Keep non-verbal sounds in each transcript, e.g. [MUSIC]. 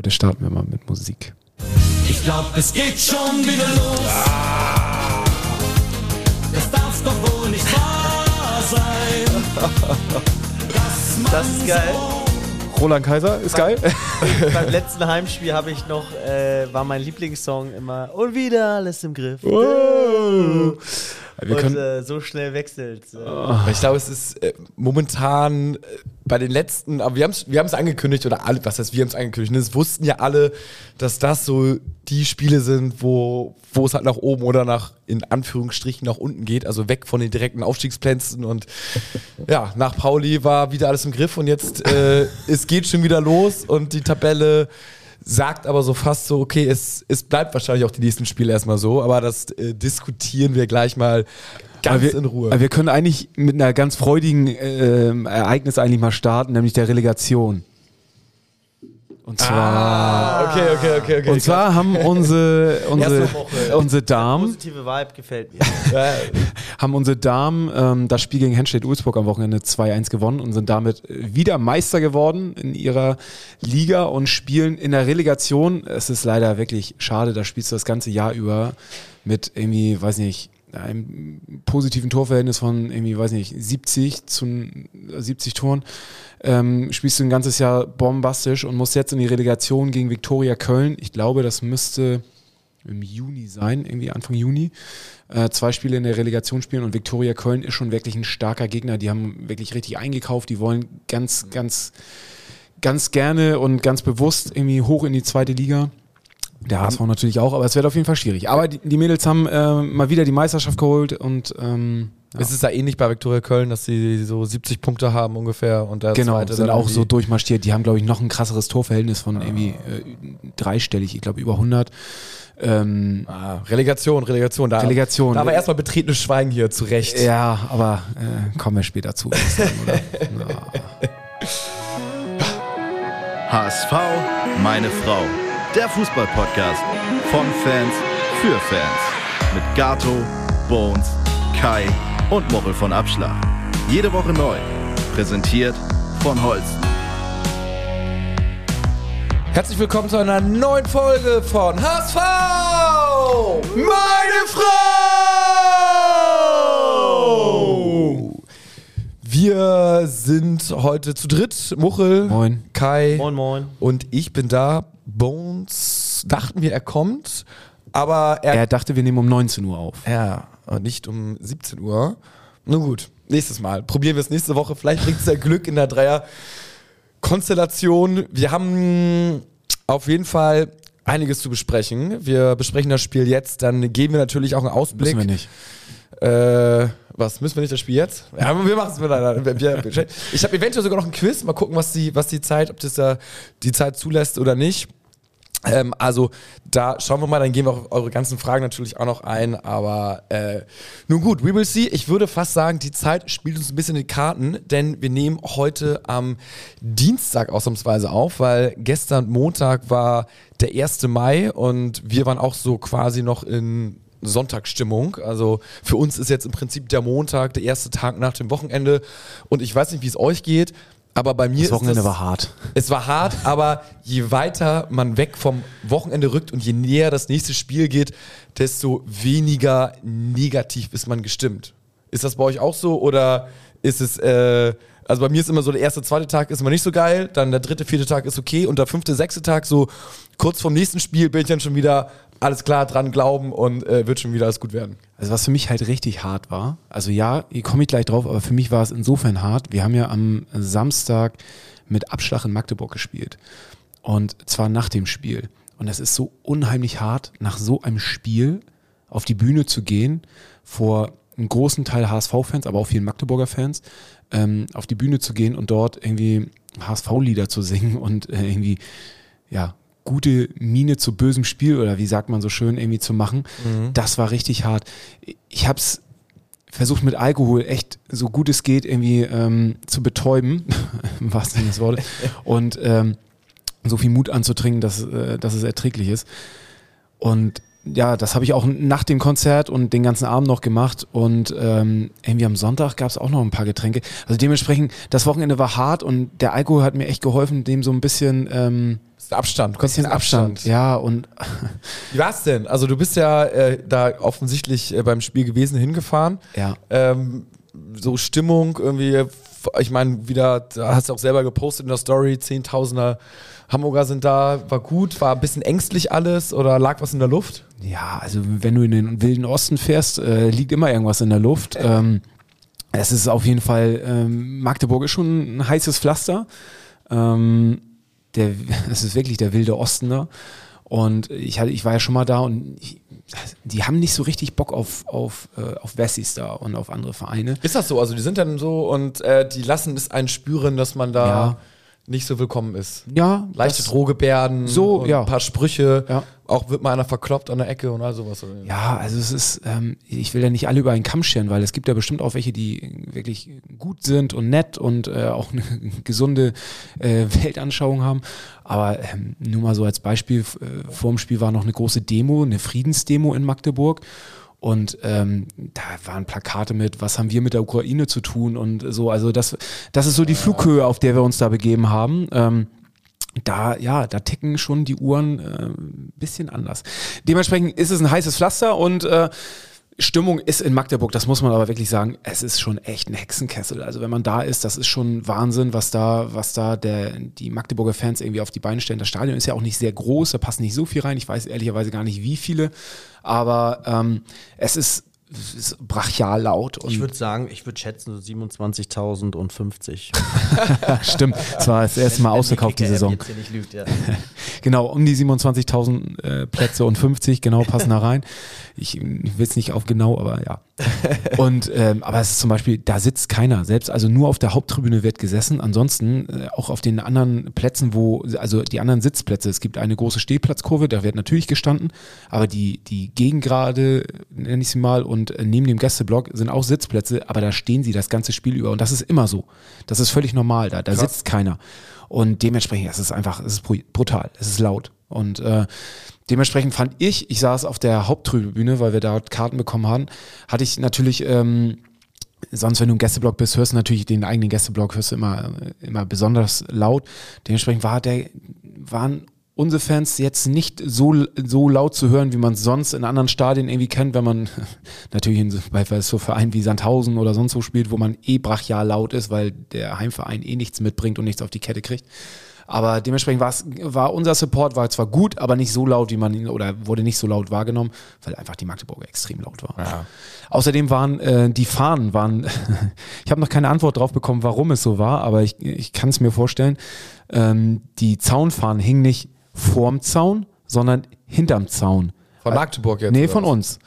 Heute starten wir mal mit Musik. Ich glaub, es geht schon wieder los. Das darf's doch wohl nicht wahr sein. Das, ist geil. Roland Kaiser ist geil. Beim letzten Heimspiel habe ich noch, äh, war mein Lieblingssong immer und wieder alles im Griff. Wow. Wir und können, äh, so schnell wechselt. Äh, Weil Ich glaube, es ist äh, momentan äh, bei den letzten, aber wir haben es wir haben's angekündigt, oder alle, was heißt, wir haben es angekündigt, ne? es wussten ja alle, dass das so die Spiele sind, wo, wo es halt nach oben oder nach, in Anführungsstrichen, nach unten geht, also weg von den direkten Aufstiegsplätzen und ja, nach Pauli war wieder alles im Griff und jetzt, äh, es geht schon wieder los und die Tabelle sagt aber so fast so, okay, es, es bleibt wahrscheinlich auch die nächsten Spiele erstmal so, aber das äh, diskutieren wir gleich mal ganz wir, in Ruhe. wir können eigentlich mit einer ganz freudigen ähm, Ereignis eigentlich mal starten, nämlich der Relegation. Und zwar, Ah, okay, okay, okay, okay. und zwar haben unsere, [LAUGHS] unsere, unsere Damen, positive Vibe gefällt mir. [LAUGHS] Haben unsere Damen ähm, das Spiel gegen Henstedt Ulzburg am Wochenende 2-1 gewonnen und sind damit wieder Meister geworden in ihrer Liga und spielen in der Relegation. Es ist leider wirklich schade, da spielst du das ganze Jahr über mit irgendwie, weiß nicht, einem positiven Torverhältnis von irgendwie, weiß nicht, 70 zu 70 Toren. Ähm, spielst du ein ganzes Jahr bombastisch und musst jetzt in die Relegation gegen Viktoria Köln. Ich glaube, das müsste im Juni sein, irgendwie Anfang Juni, äh, zwei Spiele in der Relegation spielen und Viktoria Köln ist schon wirklich ein starker Gegner. Die haben wirklich richtig eingekauft, die wollen ganz, ganz, ganz gerne und ganz bewusst irgendwie hoch in die zweite Liga. Der HSV natürlich auch, aber es wird auf jeden Fall schwierig. Aber die, die Mädels haben äh, mal wieder die Meisterschaft geholt und ähm, ja. Es ist ja ähnlich bei Viktoria Köln, dass sie so 70 Punkte haben ungefähr und der Genau, zweite sind auch so durchmarschiert. Die haben, glaube ich, noch ein krasseres Torverhältnis von irgendwie äh, dreistellig, ich glaube über 100. Ähm, Ah, Relegation, Relegation. Da, Relegation. Da aber erstmal betretenes Schweigen hier zurecht. Ja, aber äh, kommen wir später zu. [LAUGHS] sagen. HSV, meine Frau. Der Fußballpodcast von Fans für Fans. Mit Gato, Bones, Kai und Mochel von Abschlag. Jede Woche neu. Präsentiert von Holsten. Herzlich willkommen zu einer neuen Folge von HSV! Meine Frau! Wir sind heute zu dritt. Muchel, Moin. Kai Moin, moin. und ich bin da. Bones dachten wir, er kommt, aber er Er dachte, wir nehmen um 19 Uhr auf. Ja, nicht um 17 Uhr. Nun gut, nächstes Mal. Probieren wir es nächste Woche. Vielleicht bringt es ja Glück in der Dreier-Konstellation. Wir haben auf jeden Fall einiges zu besprechen. Wir besprechen das Spiel jetzt, dann geben wir natürlich auch einen Ausblick. Müssen wir nicht. Äh, was, müssen wir nicht das Spiel jetzt? Ja, aber wir machen es miteinander. [LAUGHS] Ich habe eventuell sogar noch ein Quiz. Mal gucken, was die, was die Zeit, ob das da die Zeit zulässt oder nicht. Ähm, also da schauen wir mal, dann gehen wir auf eure ganzen Fragen natürlich auch noch ein. Aber äh, nun gut, we will see. Ich würde fast sagen, die Zeit spielt uns ein bisschen in die Karten, denn wir nehmen heute am Dienstag ausnahmsweise auf, weil gestern Montag war der 1. Mai und wir waren auch so quasi noch in Sonntagsstimmung. Also für uns ist jetzt im Prinzip der Montag der erste Tag nach dem Wochenende und ich weiß nicht, wie es euch geht. Aber bei mir Das Wochenende ist das, war hart. es war hart, aber je weiter man weg vom Wochenende rückt und je näher das nächste Spiel geht, desto weniger negativ ist man gestimmt. Ist das bei euch auch so oder ist es, äh, also bei mir ist immer so, der erste, zweite Tag ist immer nicht so geil, dann der dritte, vierte Tag ist okay und der fünfte, sechste Tag, so kurz vorm nächsten Spiel bin ich dann schon wieder alles klar dran glauben und äh, wird schon wieder alles gut werden. Also was für mich halt richtig hart war, also ja, hier komme ich gleich drauf, aber für mich war es insofern hart. Wir haben ja am Samstag mit Abschlag in Magdeburg gespielt. Und zwar nach dem Spiel. Und es ist so unheimlich hart, nach so einem Spiel auf die Bühne zu gehen, vor einem großen Teil HSV-Fans, aber auch vielen Magdeburger Fans, ähm, auf die Bühne zu gehen und dort irgendwie HSV-Lieder zu singen und äh, irgendwie, ja, gute Miene zu bösem Spiel oder wie sagt man so schön irgendwie zu machen. Das war richtig hart. Ich habe es versucht mit Alkohol echt so gut es geht irgendwie ähm, zu betäuben, [LAUGHS] im wahrsten Sinne des Wortes, [LAUGHS] und ähm, so viel Mut anzutrinken, dass, äh, dass es erträglich ist. Und ja, das habe ich auch nach dem Konzert und den ganzen Abend noch gemacht. Und ähm, irgendwie am Sonntag gab es auch noch ein paar Getränke. Also dementsprechend, das Wochenende war hart und der Alkohol hat mir echt geholfen, dem so ein bisschen, ähm, Abstand. Kannst bisschen diesen Abstand. Ja, und Wie war's denn? Also du bist ja äh, da offensichtlich äh, beim Spiel gewesen, hingefahren. ja. Ähm, so Stimmung irgendwie, ich meine, wieder, da hast du auch selber gepostet in der Story, Zehntausender Hamburger sind da, war gut, war ein bisschen ängstlich alles oder lag was in der Luft? Ja, also wenn du in den wilden Osten fährst, äh, liegt immer irgendwas in der Luft. Ähm, es ist auf jeden Fall, ähm, Magdeburg ist schon ein heißes Pflaster. Ähm, der, [LAUGHS] es ist wirklich der wilde Osten da. Und ich, hatte, ich war ja schon mal da und ich, die haben nicht so richtig Bock auf, auf, äh, auf Wessis da und auf andere Vereine. Ist das so? Also die sind dann so und äh, die lassen es einen spüren, dass man da Ja. Nicht so willkommen ist. Ja, Leichte Drohgebärden, So, ja. ein paar Sprüche, Ja. auch wird mal einer verkloppt an der Ecke und all sowas. Ja, also es ist, ähm, ich will ja nicht alle über einen Kamm scheren, weil es gibt ja bestimmt auch welche, die wirklich gut sind und nett und äh, auch eine [LAUGHS] gesunde äh, Weltanschauung haben. Aber ähm, nur mal so als Beispiel, äh, vor dem Spiel war noch eine große Demo, eine Friedensdemo in Magdeburg. Und ähm, da waren Plakate mit, was haben wir mit der Ukraine zu tun und so. Also das, das ist so die Flughöhe, auf der wir uns da begeben haben. Ähm, da, ja, da ticken schon die Uhren äh, ein bisschen anders. Dementsprechend ist es ein heißes Pflaster und äh, Stimmung ist in Magdeburg, das muss man aber wirklich sagen, es ist schon echt ein Hexenkessel. Also wenn man da ist, das ist schon Wahnsinn, was da, was da der, die Magdeburger Fans irgendwie auf die Beine stellen. Das Stadion ist ja auch nicht sehr groß, da passt nicht so viel rein. Ich weiß ehrlicherweise gar nicht, wie viele, aber ähm, es ist, es ist brachial laut. Ich würde sagen, ich würde schätzen so 27.000 und 50. stimmt, es war das erste Mal ausverkauft die Saison. Lügt, ja. [LAUGHS] Genau, um die 27.000 äh, Plätze und 50 genau passen da rein. Ich, ich will es nicht auf genau, aber ja. [LAUGHS] Und ähm, aber es ist zum Beispiel, da sitzt keiner. Selbst also nur auf der Haupttribüne wird gesessen. Ansonsten äh, auch auf den anderen Plätzen, wo also die anderen Sitzplätze. Es gibt eine große Stehplatzkurve, da wird natürlich gestanden, aber die die Gegengrade nenne ich sie mal und äh, neben dem Gästeblock sind auch Sitzplätze, aber da stehen sie das ganze Spiel über und das ist immer so. Das ist völlig normal da. Da sitzt keiner. Und dementsprechend, es ist einfach, es ist bru- brutal, es ist laut. Und äh, dementsprechend fand ich, ich saß auf der Haupttribüne, weil wir dort Karten bekommen haben, hatte ich natürlich, ähm, sonst wenn du im Gästeblock bist, hörst du natürlich den eigenen Gästeblock, hörst du immer, immer besonders laut. Dementsprechend war der, waren unsere Fans jetzt nicht so, so laut zu hören, wie man es sonst in anderen Stadien irgendwie kennt, wenn man [LAUGHS] natürlich in bei so Vereinen wie Sandhausen oder sonst wo spielt, wo man eh brachial laut ist, weil der Heimverein eh nichts mitbringt und nichts auf die Kette kriegt. Aber dementsprechend war unser Support war zwar gut, aber nicht so laut, wie man ihn, oder wurde nicht so laut wahrgenommen, weil einfach die Magdeburger extrem laut war. Außerdem waren äh, die Fahnen waren, [LAUGHS] ich habe noch keine Antwort drauf bekommen, warum es so war, aber ich, ich kann es mir vorstellen. Ähm, die Zaunfahnen hingen nicht vorm Zaun, sondern hinterm Zaun. Von Magdeburg jetzt? Nee, von uns.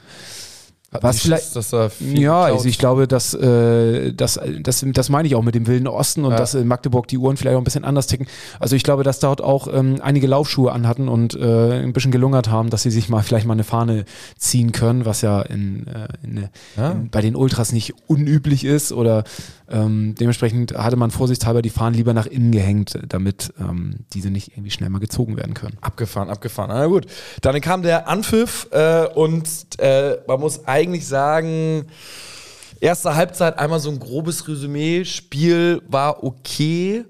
Was vielleicht- Schiss, dass Ja, also ich glaube, dass, äh, das, das, das meine ich auch mit dem Wilden Osten und Ja. dass in Magdeburg die Uhren vielleicht auch ein bisschen anders ticken. Also ich glaube, dass dort auch ähm, einige Laufschuhe anhatten und äh, ein bisschen gelungert haben, dass sie sich mal vielleicht mal eine Fahne ziehen können, was ja, in, äh, in, Ja. in, bei den Ultras nicht unüblich ist oder ähm, dementsprechend hatte man vorsichtshalber die Fahnen lieber nach innen gehängt, damit ähm, diese nicht irgendwie schnell mal gezogen werden können. Abgefahren, abgefahren. Na gut. Dann kam der Anpfiff äh, und äh, man muss eigentlich sagen, erste Halbzeit einmal so ein grobes Resümee. Spiel war okay.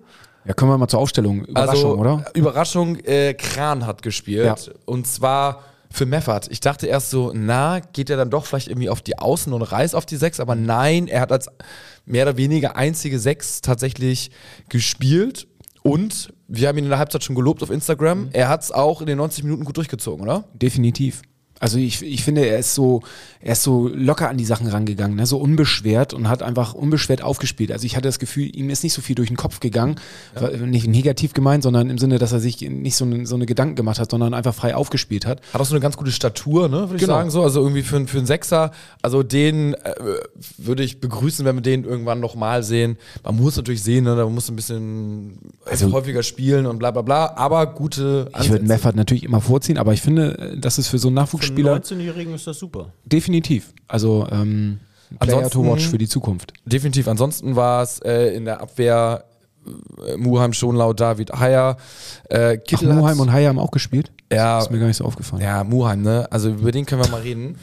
Ja, kommen wir mal zur Aufstellung. Überraschung, also, oder? Überraschung, äh, Kran hat gespielt. Ja. Und zwar für Meffert. Ich dachte erst so, na, geht er dann doch vielleicht irgendwie auf die Außen und reißt auf die Sechs, aber nein, er hat als mehr oder weniger einzige Sechs tatsächlich gespielt. Und wir haben ihn in der Halbzeit schon gelobt auf Instagram. Er hat es auch in den 90 Minuten gut durchgezogen, oder? Definitiv. Also ich, ich finde, er ist so, er ist so locker an die Sachen rangegangen, ne? so unbeschwert und hat einfach unbeschwert aufgespielt. Also ich hatte das Gefühl, ihm ist nicht so viel durch den Kopf gegangen, War nicht negativ gemeint, sondern im Sinne, dass er sich nicht so eine, so eine Gedanken gemacht hat, sondern einfach frei aufgespielt hat. Hat auch so eine ganz gute Statur, ne, würde ich Genau. sagen. So. Also irgendwie für, einen- für einen Sechser. Also den äh, würde ich begrüßen, wenn wir den irgendwann nochmal sehen. Man muss natürlich sehen, ne, da muss ein bisschen Also- häufiger spielen und bla bla bla. Aber gute Ich würde Meffert natürlich immer vorziehen, aber ich finde, das ist für so einen Für Nachwuchsspieler 19-Jährigen ist das super. definitiv. Also ähm, Player to Ansonsten- watch für die Zukunft. Definitiv. Ansonsten war es äh, in der Abwehr äh, Muheim, Schonlau, David, Haier. Äh, Ach, Kittel Muheim und Haier haben auch gespielt? Ja. Das ist mir gar nicht so aufgefallen. Ja, Muheim, ne? Also über den können wir mal reden.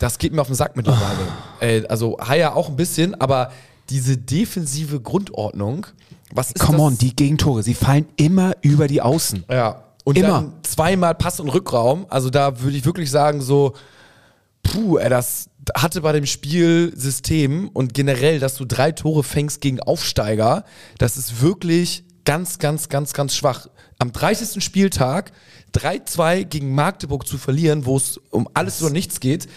Das geht mir auf den Sack mittlerweile. Äh, also Haier auch ein bisschen, aber diese defensive Grundordnung, was ist Come das? on, die Gegentore, sie fallen immer über die Außen. Ja. Und Immer. dann zweimal Pass und Rückraum. Also da würde ich wirklich sagen, so, puh, ey, das hatte bei dem Spielsystem und generell, dass du drei Tore fängst gegen Aufsteiger, das ist wirklich ganz, ganz, ganz, ganz schwach. Am 30. Spieltag 3-2 gegen Magdeburg zu verlieren, wo es um alles oder nichts geht,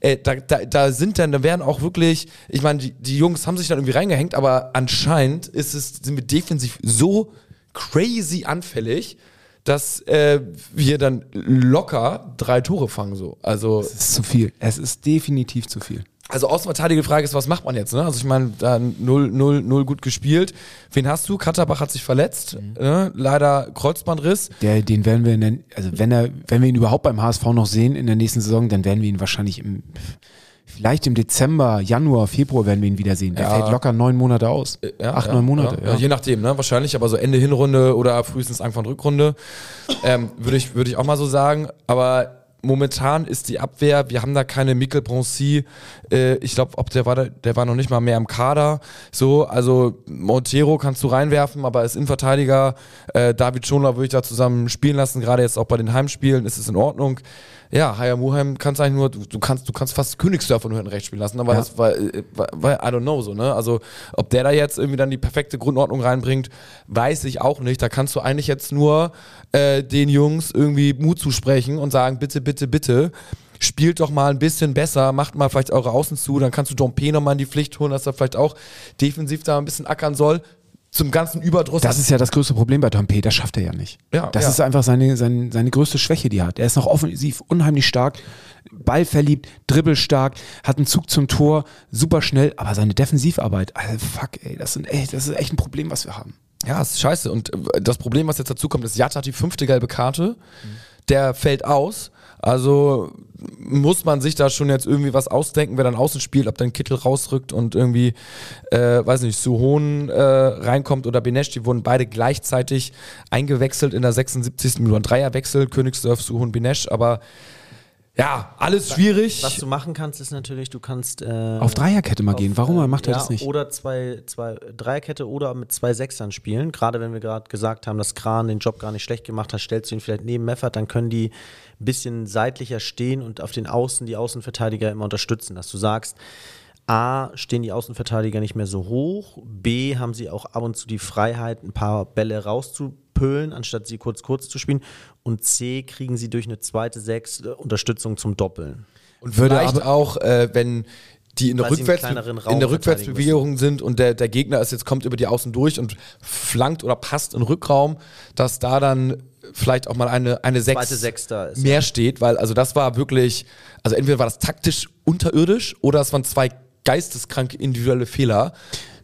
äh, da, da, da sind dann, da werden auch wirklich, ich meine, die, die Jungs haben sich dann irgendwie reingehängt, aber anscheinend ist es, sind wir defensiv so crazy anfällig, dass äh, wir dann locker drei Tore fangen so. Also Es ist zu viel. Es ist definitiv zu viel. also außenverteidige Frage ist, was macht man jetzt? Ne? Also ich meine, da 0 0 0 gut gespielt. Wen hast du? Katterbach hat sich verletzt, ne? leider Kreuzbandriss. Der, den werden wir in der, also wenn er, wenn wir ihn überhaupt beim HSV noch sehen in der nächsten Saison, dann werden wir ihn wahrscheinlich im, vielleicht im Dezember, Januar, Februar werden wir ihn wiedersehen. Der Ja. fällt locker neun Monate aus. Ja, Acht, ja, neun Monate, Ja. Je nachdem, ne? Wahrscheinlich, aber so Ende Hinrunde oder frühestens Anfang Rückrunde. ähm, Würde ich, würde ich auch mal so sagen. Aber momentan ist die Abwehr, wir haben da keine Mikkel Broncy, äh, ich glaube, ob der war, da- der war noch nicht mal mehr im Kader. So, also Montero kannst du reinwerfen, aber als Innenverteidiger, äh, David Schonler würde ich da zusammen spielen lassen, gerade jetzt auch bei den Heimspielen ist es in Ordnung. Ja, Haya Muheim kannst eigentlich nur, du, du kannst, du kannst fast Königsdörfer nur hinten rechts spielen lassen, aber Ja. das war, äh, war, war, I don't know so, ne? Also, ob der da jetzt irgendwie dann die perfekte Grundordnung reinbringt, weiß ich auch nicht. Da kannst du eigentlich jetzt nur äh, den Jungs irgendwie Mut zusprechen und sagen, bitte, bitte, bitte, spielt doch mal ein bisschen besser, macht mal vielleicht eure Außen zu, dann kannst du Dompe nochmal in die Pflicht holen, dass er vielleicht auch defensiv da ein bisschen ackern soll. Zum ganzen Überdruss. Das ist ja das größte Problem bei Tom P. Das schafft er ja nicht. Ja, das ja. ist einfach seine, seine, seine größte Schwäche, die er hat. Er ist noch offensiv unheimlich stark, ballverliebt, dribbelstark, hat einen Zug zum Tor, super schnell, aber seine Defensivarbeit, also fuck, ey, das, sind, ey, das ist echt ein Problem, was wir haben. Ja, ist scheiße. Und äh, das Problem, was jetzt dazu kommt, ist, Jatta hat die fünfte gelbe Karte. Der fällt aus. Also muss man sich da schon jetzt irgendwie was ausdenken, wer dann außen spielt, ob dann Kittel rausrückt und irgendwie, äh, weiß nicht, Suhon äh, reinkommt oder Benesch. Die wurden beide gleichzeitig eingewechselt in der 76. Minute. Ein Dreierwechsel, Königsdorf, Suhon, Benesch. Aber ja, alles schwierig. Was du machen kannst, ist natürlich, du kannst äh, Auf Dreierkette mal gehen. Warum ähm, macht er ja, das nicht? Oder zwei, zwei Dreierkette oder mit zwei Sechsern spielen. Gerade wenn wir gerade gesagt haben, dass Kran den Job gar nicht schlecht gemacht hat, stellst du ihn vielleicht neben Meffert, dann können die ein bisschen seitlicher stehen und auf den Außen die Außenverteidiger immer unterstützen, dass du sagst, A, stehen die Außenverteidiger nicht mehr so hoch, B, haben sie auch ab und zu die Freiheit, ein paar Bälle rauszupölen, anstatt sie kurz kurz zu spielen und C, kriegen sie durch eine zweite Sechs äh, Unterstützung zum Doppeln. Und Würde vielleicht aber- auch, äh, wenn die in der, Rückwärts in der Rückwärtsbewegung sind und der, der Gegner ist jetzt kommt über die Außen durch und flankt oder passt in Rückraum, dass da dann vielleicht auch mal eine, eine Sechs Sechs ist, mehr steht, weil also das war wirklich, also entweder war das taktisch unterirdisch oder es waren zwei geisteskranke individuelle Fehler.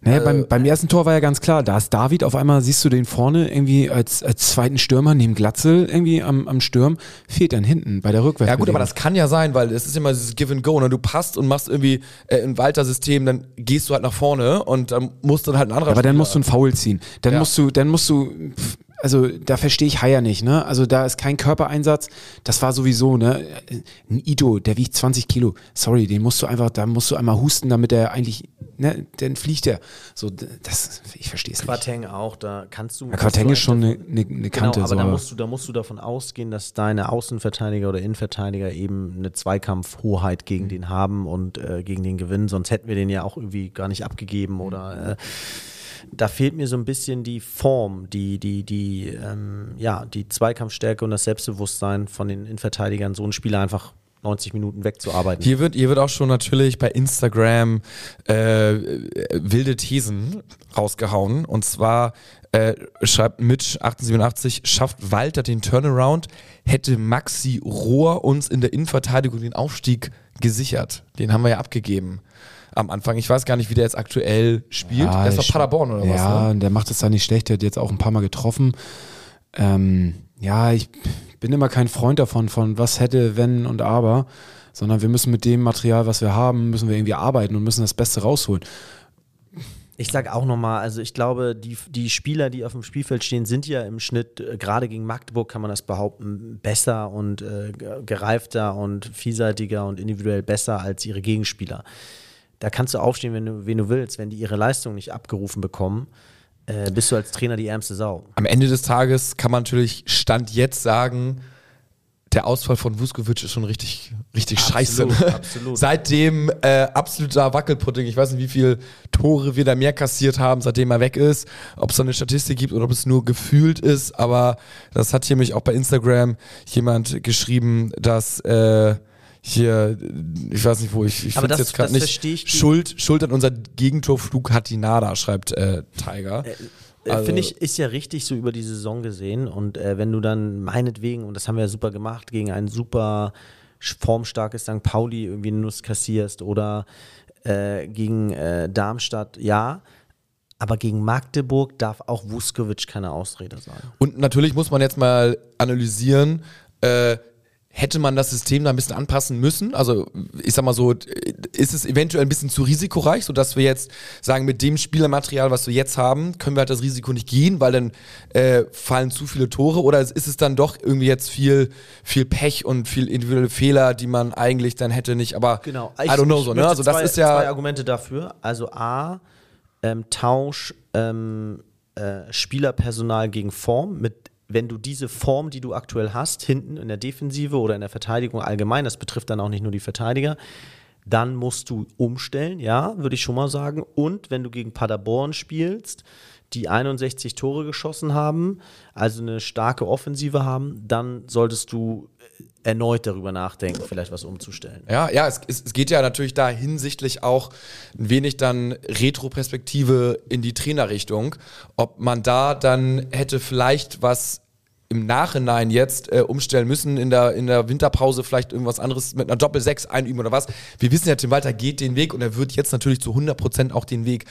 Naja, Äh, beim, beim ersten Tor war ja ganz klar, da ist David, auf einmal siehst du den vorne irgendwie als, als zweiten Stürmer neben Glatzel irgendwie am, am Sturm, fehlt dann hinten bei der Rückwärts. Ja gut, aber das kann ja sein, weil es ist immer dieses Give and Go. Ne? Du passt und machst irgendwie äh, ein Walter-System, dann gehst du halt nach vorne und dann musst dann halt ein anderer aber dann musst du einen Foul ziehen. Dann Ja. musst du, dann musst du, pf, also da verstehe ich Haier nicht, ne? Also da ist kein Körpereinsatz. Das war sowieso, ne? Ein Ito, der wiegt 20 Kilo. Sorry, den musst du einfach, da musst du einmal husten, damit er eigentlich, ne? Dann fliegt er. So, das, ich verstehe es nicht. Quateng auch, da kannst du. Ja, Quateng ist schon eine, eine, eine Genau, Kante. aber so, da musst, du, da musst du davon ausgehen, dass deine Außenverteidiger oder Innenverteidiger eben eine Zweikampfhoheit gegen den haben und äh, gegen den gewinnen. Sonst hätten wir den ja auch irgendwie gar nicht abgegeben oder. Äh, da fehlt mir so ein bisschen die Form, die, die, die, ähm, ja, die Zweikampfstärke und das Selbstbewusstsein von den Innenverteidigern, so einen Spieler einfach 90 Minuten wegzuarbeiten. Hier wird, hier wird auch schon natürlich bei Instagram äh, wilde Thesen rausgehauen. Und zwar äh, schreibt Mitch1887, schafft Walter den Turnaround, hätte Maxi Rohr uns in der Innenverteidigung den Aufstieg gesichert. Den haben wir ja abgegeben am Anfang. Ich weiß gar nicht, wie der jetzt aktuell spielt. Ja, der ist doch Paderborn oder ja, was? Ne? und der macht es da nicht schlecht. Der hat jetzt auch ein paar Mal getroffen. Ähm, ja, ich bin immer kein Freund davon, von was hätte, wenn und aber, sondern wir müssen mit dem Material, was wir haben, müssen wir irgendwie arbeiten und müssen das Beste rausholen. Ich sag auch nochmal, also ich glaube, die, die Spieler, die auf dem Spielfeld stehen, sind ja im Schnitt, äh, gerade gegen Magdeburg kann man das behaupten, besser und äh, ge- gereifter und vielseitiger und individuell besser als ihre Gegenspieler. Da kannst du aufstehen, wenn du, wen du willst. Wenn die ihre Leistung nicht abgerufen bekommen, äh, bist du als Trainer die ärmste Sau. Am Ende des Tages kann man natürlich Stand jetzt sagen, der Ausfall von Vuskovic ist schon richtig, richtig scheiße. Absolut, Ne? absolut. Seitdem äh, absoluter Wackelpudding. Ich weiß nicht, wie viele Tore wir da mehr kassiert haben, seitdem er weg ist. Ob es da eine Statistik gibt oder ob es nur gefühlt ist. Aber das hat hier mich auch bei Instagram jemand geschrieben, dass äh, hier, ich weiß nicht wo, ich, ich finde das- jetzt gerade nicht. ich Schuld, Schuld an unser Gegentorflug hat die Nada, schreibt äh, Tiger. Äh, Also- Finde ich, ist ja richtig so über die Saison gesehen. Und äh, wenn du dann meinetwegen, und das haben wir ja super gemacht, gegen ein super formstarkes St. Pauli irgendwie eine Nuss kassierst oder äh, gegen äh, Darmstadt, ja. Aber gegen Magdeburg darf auch Vuskovic keine Ausrede sein. Und natürlich muss man jetzt mal analysieren, äh, hätte man das System da ein bisschen anpassen müssen? Also ich sag mal so, ist es eventuell ein bisschen zu risikoreich, sodass wir jetzt sagen, mit dem Spielermaterial, was wir jetzt haben, können wir halt das Risiko nicht gehen, weil dann äh, fallen zu viele Tore? Oder ist es dann doch irgendwie jetzt viel, viel Pech und viel individuelle Fehler, die man eigentlich dann hätte nicht, aber Genau. I don't know so, ne? Also das zwei, ist ja... zwei Argumente dafür. Also A, ähm, Tausch ähm, äh, Spielerpersonal gegen Form mit wenn du diese Form, die du aktuell hast, hinten in der Defensive oder in der Verteidigung allgemein, das betrifft dann auch nicht nur die Verteidiger, dann musst du umstellen, ja, würde ich schon mal sagen. Und wenn du gegen Paderborn spielst, die 61 Tore geschossen haben, also eine starke Offensive haben, dann solltest du erneut darüber nachdenken, vielleicht was umzustellen. Ja, ja, es, es, geht ja natürlich da hinsichtlich auch ein wenig dann Retro-Perspektive in die Trainerrichtung, ob man da dann hätte vielleicht was im Nachhinein jetzt äh, umstellen müssen, in der, in der Winterpause vielleicht irgendwas anderes mit einer Doppel-6 einüben oder was. Wir wissen ja, Tim Walter geht den Weg und er wird jetzt natürlich zu 100% auch den Weg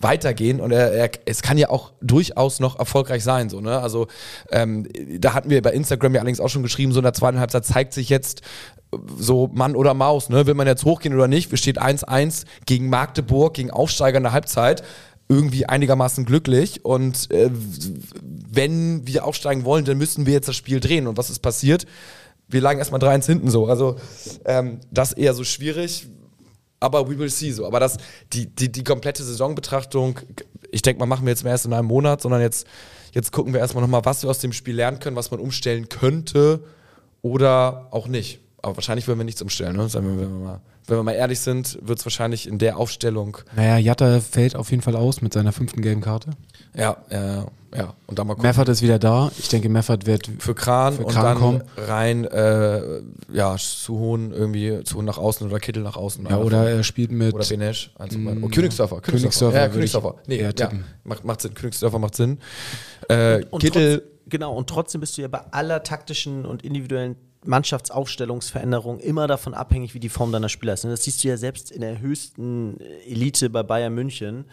weitergehen und er, er, es kann ja auch durchaus noch erfolgreich sein, so, ne? Also, ähm, da hatten wir bei Instagram ja allerdings auch schon geschrieben, so in der zweiten Halbzeit zeigt sich jetzt, so Mann oder Maus, ne? Will man jetzt hochgehen oder nicht? Wir steht 1-1 gegen Magdeburg, gegen Aufsteiger in der Halbzeit. Irgendwie einigermaßen glücklich. Und äh, wenn wir aufsteigen wollen, dann müssen wir jetzt das Spiel drehen. Und was ist passiert? Wir lagen erstmal 3-1 hinten so. Also ähm, das eher so schwierig. Aber we will see so. Aber das, die, die, die komplette Saisonbetrachtung, ich denke mal, machen wir jetzt mehr erst in einem Monat, sondern jetzt, jetzt gucken wir erstmal nochmal, was wir aus dem Spiel lernen können, was man umstellen könnte oder auch nicht. Aber wahrscheinlich würden wir nichts umstellen, ne? Sagen wir, wenn, wir mal, wenn wir mal ehrlich sind, wird es wahrscheinlich in der Aufstellung. Naja, Jatta fällt auf jeden Fall aus mit seiner fünften gelben Karte. Ja, äh, ja. Und dann mal gucken. Meffert ist wieder da. Ich denke, Meffert wird für Kran für und Kran dann kommen. rein, äh, ja, zu hohen irgendwie, zu hohen nach außen oder Kittel nach außen. Ja, oder er spielt mit. Oder Benesch. Mm, Oh, Königsdörfer. Königsdörfer Ja, Königsdörfer. Nee, ja, macht, macht Sinn. Königsdörfer macht Sinn. Äh, Und Kittel, trotz, genau, und trotzdem bist du ja bei aller taktischen und individuellen Mannschaftsaufstellungsveränderung immer davon abhängig, wie die Form deiner Spieler ist. Und das siehst du ja selbst in der höchsten Elite bei Bayern München.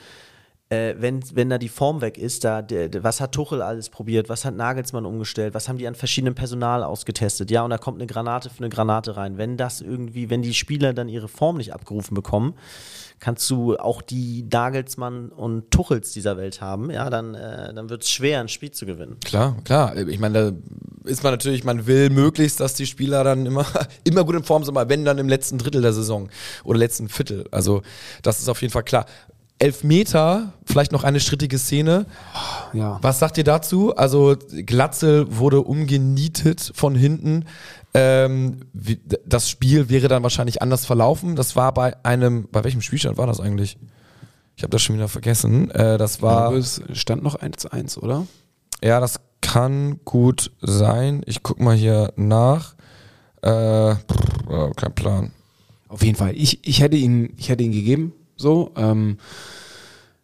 Äh, wenn, wenn da die Form weg ist, da, der, der, was hat Tuchel alles probiert, was hat Nagelsmann umgestellt, was haben die an verschiedenem Personal ausgetestet, ja, und da kommt eine Granate für eine Granate rein. Wenn das irgendwie, wenn die Spieler dann ihre Form nicht abgerufen bekommen, kannst du auch die Nagelsmann und Tuchels dieser Welt haben, ja, dann, äh, dann wird es schwer, ein Spiel zu gewinnen. Klar, klar. Ich meine, da ist man natürlich, man will möglichst, dass die Spieler dann immer, [LAUGHS] immer gut in Form sind, aber wenn dann im letzten Drittel der Saison oder letzten Viertel. Also, das ist auf jeden Fall klar. Elfmeter, vielleicht noch eine strittige Szene. Ja. Was sagt ihr dazu? Also, Glatzel wurde umgenietet von hinten. Ähm, wie, das Spiel wäre dann wahrscheinlich anders verlaufen. Das war bei einem, bei welchem Spielstand war das eigentlich? Ich habe das schon wieder vergessen. Äh, das war. glaube, es stand noch 1-1, oder? Ja, das kann gut sein. Ich guck mal hier nach. Äh, pff, oh, kein Plan. Auf jeden Fall. Ich, ich, hätte, ihn, ich hätte ihn gegeben. So. Ähm,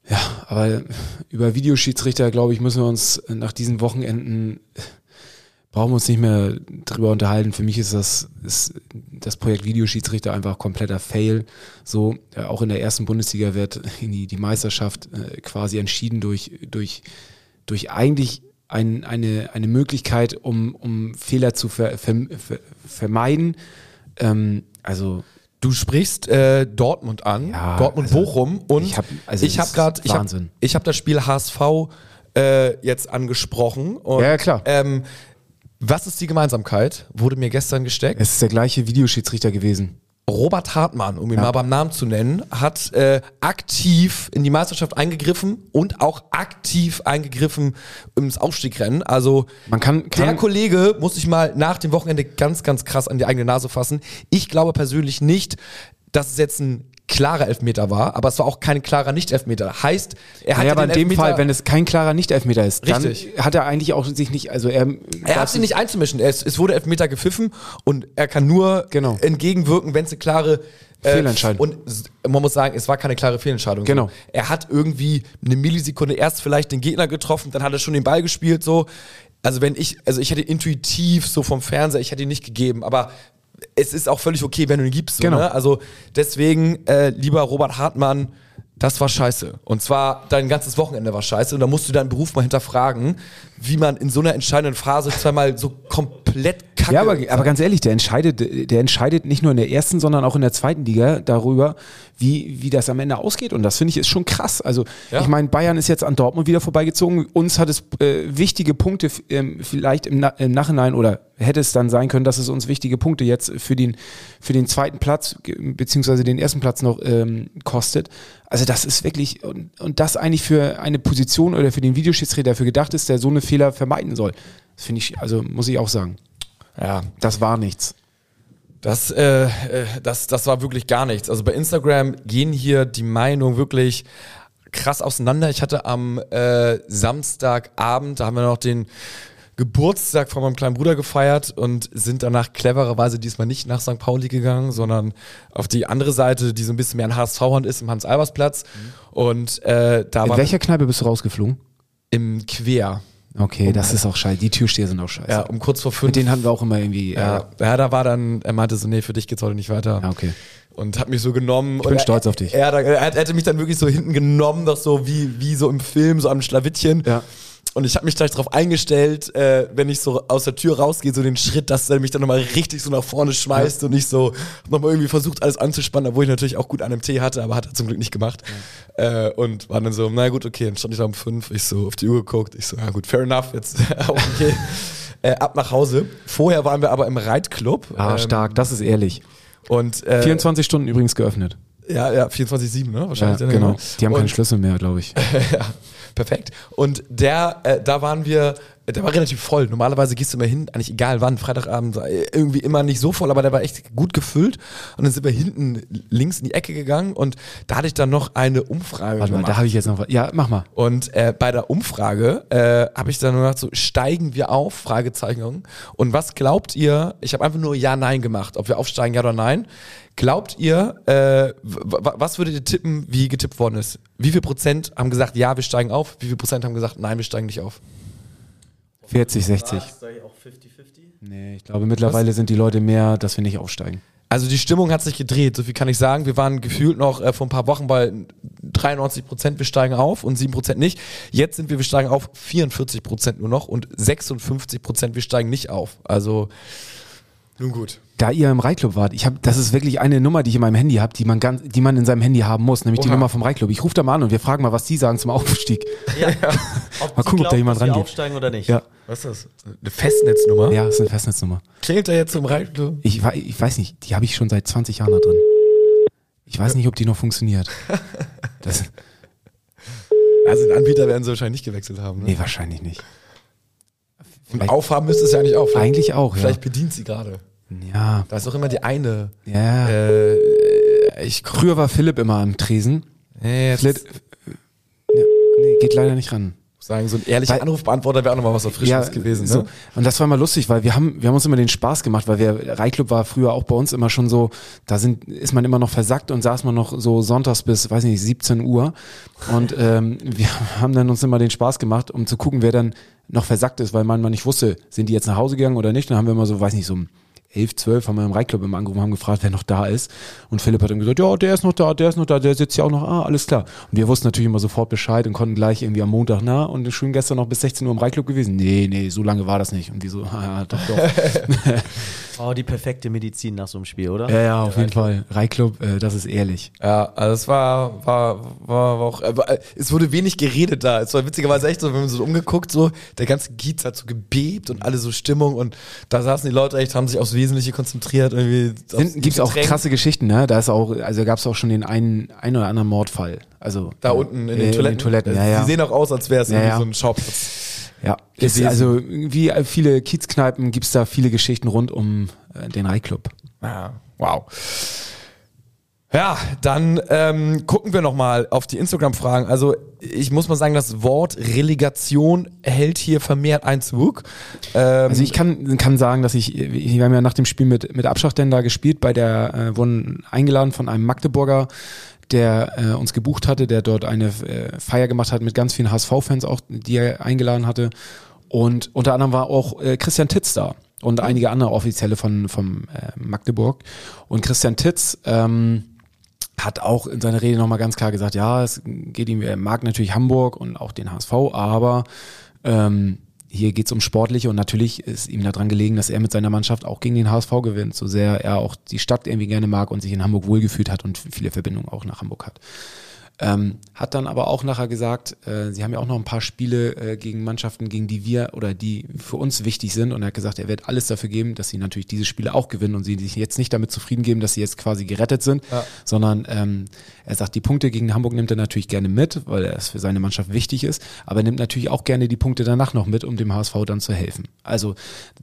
ja, aber über Videoschiedsrichter, glaube ich, müssen wir uns nach diesen Wochenenden brauchen wir uns nicht mehr drüber unterhalten. Für mich ist das, ist das Projekt Videoschiedsrichter einfach kompletter Fail. So, ja, auch in der ersten Bundesliga wird die, die Meisterschaft äh, quasi entschieden durch, durch, durch eigentlich ein, eine, eine Möglichkeit, um, um Fehler zu ver, ver, ver, vermeiden. Ähm, also Du sprichst äh, Dortmund an, Ja, Dortmund also, Bochum und ich hab- also habe gerade ich habe hab das Spiel HSV äh, jetzt angesprochen und, Ja, ja, klar. Ähm, was ist die Gemeinsamkeit? Wurde mir gestern gesteckt. Es ist der gleiche Videoschiedsrichter gewesen. Robert Hartmann, um ihn mal beim Namen zu nennen, hat äh, aktiv in die Meisterschaft eingegriffen und auch aktiv eingegriffen ins Aufstiegrennen. Also Man kann- der kann- Kollege muss sich mal nach dem Wochenende ganz, ganz krass an die eigene Nase fassen. Ich glaube persönlich nicht, dass es jetzt ein klarer Elfmeter war, aber es war auch kein klarer Nicht-Elfmeter. Heißt, er hat Naja, aber in dem Elfmeter, Fall, wenn es kein klarer Nicht-Elfmeter ist, Richtig. dann hat er eigentlich auch sich nicht, also er... Er hat sich nicht einzumischen. Ist, es wurde Elfmeter gepfiffen und er kann nur Genau. entgegenwirken, wenn es eine klare äh, Fehlentscheidung. Und s- man muss sagen, es war keine klare Fehlentscheidung. Genau. So. Er hat irgendwie eine Millisekunde erst vielleicht den Gegner getroffen, dann hat er schon den Ball gespielt. So. Also wenn ich, also ich hätte intuitiv so vom Fernseher, ich hätte ihn nicht gegeben, aber es ist auch völlig okay, wenn du ihn gibst. So, Genau. ne? Also deswegen, äh, lieber Robert Hartmann, das war scheiße. Und zwar dein ganzes Wochenende war scheiße. Und da musst du deinen Beruf mal hinterfragen, wie man in so einer entscheidenden Phase zweimal so komplett kacke. Ja, aber, aber ganz ehrlich, der entscheidet, der entscheidet nicht nur in der ersten, sondern auch in der zweiten Liga darüber, wie, wie das am Ende ausgeht. Und das finde ich ist schon krass. Also Ja. ich meine, Bayern ist jetzt an Dortmund wieder vorbeigezogen. Uns hat es äh, wichtige Punkte ähm, vielleicht im, Na im Nachhinein oder hätte es dann sein können, dass es uns wichtige Punkte jetzt für den, für den zweiten Platz beziehungsweise den ersten Platz noch ähm, kostet. Also das ist wirklich, und, und das eigentlich für eine Position oder für den Videoschiedsrichter dafür gedacht ist, der so eine Fehler vermeiden soll. Das finde ich, also muss ich auch sagen. ja, Das war nichts. Das, äh, äh, das, das war wirklich gar nichts. Also bei Instagram gehen hier die Meinungen wirklich krass auseinander. Ich hatte am äh, Samstagabend, da haben wir noch den Geburtstag von meinem kleinen Bruder gefeiert und sind danach clevererweise diesmal nicht nach St. Pauli gegangen, sondern auf die andere Seite, die so ein bisschen mehr an HSV-Hand ist, im Hans-Albers-Platz. Und äh, da In war welcher Kneipe bist du rausgeflogen? im Quer. Okay, das ist auch scheiße. Die Türsteher sind auch scheiße. Ja, um kurz vor fünf. Mit denen hatten wir auch immer irgendwie. ja, ja, da war dann, er meinte so, nee, für dich geht's heute nicht weiter. Äh, ja okay. und hat mich so genommen. Ich bin stolz auf dich. Er, er, er, er hätte mich dann wirklich so hinten genommen, doch so wie, wie so im Film, so am Schlawittchen. Ja. Und ich habe mich gleich darauf eingestellt, äh, wenn ich so aus der Tür rausgehe, so den Schritt, dass er mich dann nochmal richtig so nach vorne schmeißt und ich so nochmal irgendwie versucht, alles anzuspannen, obwohl ich natürlich auch gut an einem Tee hatte, aber hat er zum Glück nicht gemacht. Äh, und war dann so, na gut, okay, dann stand ich da um fünf, ich so auf die Uhr geguckt, ich so, ja gut, fair enough, jetzt [LAUGHS] okay. [LAUGHS] äh, ab nach Hause. Vorher waren wir aber im Reitclub. Ah, ähm, stark, das ist ehrlich. Und, äh, 24 Stunden übrigens geöffnet. Ja, ja, 24-7, ne? Ja, Wahrscheinlich. dann genau. Die haben keinen Und- Schlüssel mehr, glaube ich. [LAUGHS] ja, perfekt. Und der, äh, da waren wir, der war relativ voll. Normalerweise gehst du immer hin, eigentlich egal wann, Freitagabend, irgendwie immer nicht so voll, aber der war echt gut gefüllt. Und dann sind wir hinten links in die Ecke gegangen und da hatte ich dann noch eine Umfrage Warte mal, gemacht. da habe ich jetzt noch was. Ja, mach mal. Und äh, bei der Umfrage äh, habe ich dann nur gedacht, so steigen wir auf? Fragezeichen. Und was glaubt ihr? Ich habe einfach nur Ja, Nein gemacht, ob wir aufsteigen, ja oder nein. Glaubt ihr, äh, was würdet ihr tippen, wie getippt worden ist? Wie viel Prozent haben gesagt, ja, wir steigen auf? Wie viel Prozent haben gesagt, nein, wir steigen nicht auf? 40, 60. Sag ich auch 50-50? Nee, ich glaube mittlerweile sind die Leute mehr, dass wir nicht aufsteigen. Also die Stimmung hat sich gedreht, so viel kann ich sagen. Wir waren gefühlt noch äh, vor ein paar Wochen bei 93 Prozent, wir steigen auf und 7 Prozent nicht. Jetzt sind wir, wir steigen auf 44 Prozent nur noch und 56 Prozent, wir steigen nicht auf. Also nun gut. Da ihr im Reitclub wart, ich habe, das ist wirklich eine Nummer, die ich in meinem Handy habe, die man ganz, die man in seinem Handy haben muss, nämlich die Oha. Nummer vom Reitclub. Ich rufe da mal an und wir fragen mal, was die sagen zum Aufstieg. Ja. [LAUGHS] Ob Mal die gucken, ob da glauben, jemand rangeht. aufsteigen oder nicht. Ja, Was ist das? Eine Festnetznummer? ja, das ist eine Festnetznummer. Klingelt da jetzt zum Reitclub? Ich, ich weiß nicht, die habe ich schon seit 20 Jahren da drin. Ich weiß nicht, ob die noch funktioniert. [LAUGHS] Das, Also den Anbieter werden sie wahrscheinlich nicht gewechselt haben. Ne? nee, wahrscheinlich nicht. Und aufhaben müsste es ja nicht auf. Eigentlich auch, ja. Vielleicht bedient sie gerade. Ja, Da ist doch immer die eine. ja. Äh, ich Früher war Philipp immer am Tresen. nee, jetzt Philipp, ja, nee, geht leider nicht ran. sagen, so ein ehrlicher Weil- Anrufbeantworter wäre auch nochmal was Erfrischendes gewesen. so. Ne? Und das war immer lustig, weil wir haben, wir haben uns immer den Spaß gemacht, weil wir, Reitclub war früher auch bei uns immer schon so, da sind, ist man immer noch versackt und saß man noch so sonntags bis, weiß nicht, 17 Uhr. Und ähm, wir haben dann uns immer den Spaß gemacht, um zu gucken, wer dann noch versackt ist, weil man mal nicht wusste, sind die jetzt nach Hause gegangen oder nicht. Dann haben wir immer so, weiß nicht, so um 11, 12 haben wir im Reitclub immer angerufen, haben gefragt, wer noch da ist. Und Philipp hat dann gesagt, ja, der ist noch da, der ist noch da, der sitzt ja auch noch, ah, alles klar. Und wir wussten natürlich immer sofort Bescheid und konnten gleich irgendwie am Montag, na, und schön gestern noch bis 16 Uhr im Reitclub gewesen. Nee, nee, so lange war das nicht. Und die so, ah, ja, doch, doch. [LAUGHS] Oh, die perfekte Medizin nach so einem Spiel, oder? Ja, ja, auf jeden Fall. Reiclub, äh, das ist ehrlich. Ja, also es war, war, war, war auch, äh, es wurde wenig geredet da. Es war witzigerweise echt so, wenn man so umgeguckt, so, der ganze Kiez hat so gebebt und alle so Stimmung und da saßen die Leute echt, haben sich aufs Wesentliche konzentriert. Irgendwie Gibt es auch krasse Geschichten, ne? Da ist auch, also gab es auch schon den einen, einen oder anderen Mordfall. Also Da äh, unten in äh, den Toiletten. Toiletten ja, ja. Die sehen auch aus, als wäre es Ja, irgendwie ja. so ein Schauplatz. ja. Ist, also wie viele Kiezkneipen gibt es da viele Geschichten rund um äh, den Reiclub. Ja, wow. Ja, dann ähm, gucken wir nochmal auf die Instagram-Fragen. Also ich muss mal sagen, das Wort Relegation hält hier vermehrt Einzug. Ähm, Also ich kann, kann sagen, dass ich, wir haben ja nach dem Spiel mit, mit Abschach da gespielt, bei der äh, wurden eingeladen von einem Magdeburger, der äh, uns gebucht hatte, der dort eine äh, Feier gemacht hat mit ganz vielen HSV-Fans auch, die er eingeladen hatte. Und unter anderem war auch äh, Christian Titz da und einige andere Offizielle von vom äh, Magdeburg. Und Christian Titz ähm, hat auch in seiner Rede nochmal ganz klar gesagt, ja, es geht ihm, er mag natürlich Hamburg und auch den HSV, aber ähm, hier geht's um Sportliche und natürlich ist ihm daran gelegen, dass er mit seiner Mannschaft auch gegen den HSV gewinnt, so sehr er auch die Stadt irgendwie gerne mag und sich in Hamburg wohlgefühlt hat und viele Verbindungen auch nach Hamburg hat. Ähm, hat dann aber auch nachher gesagt, äh, sie haben ja auch noch ein paar Spiele äh, gegen Mannschaften, gegen die wir oder die für uns wichtig sind. Und er hat gesagt, er wird alles dafür geben, dass sie natürlich diese Spiele auch gewinnen und sie sich jetzt nicht damit zufrieden geben, dass sie jetzt quasi gerettet sind, sondern ähm, er sagt, die Punkte gegen Hamburg nimmt er natürlich gerne mit, weil es für seine Mannschaft wichtig ist, aber er nimmt natürlich auch gerne die Punkte danach noch mit, um dem HSV dann zu helfen. Also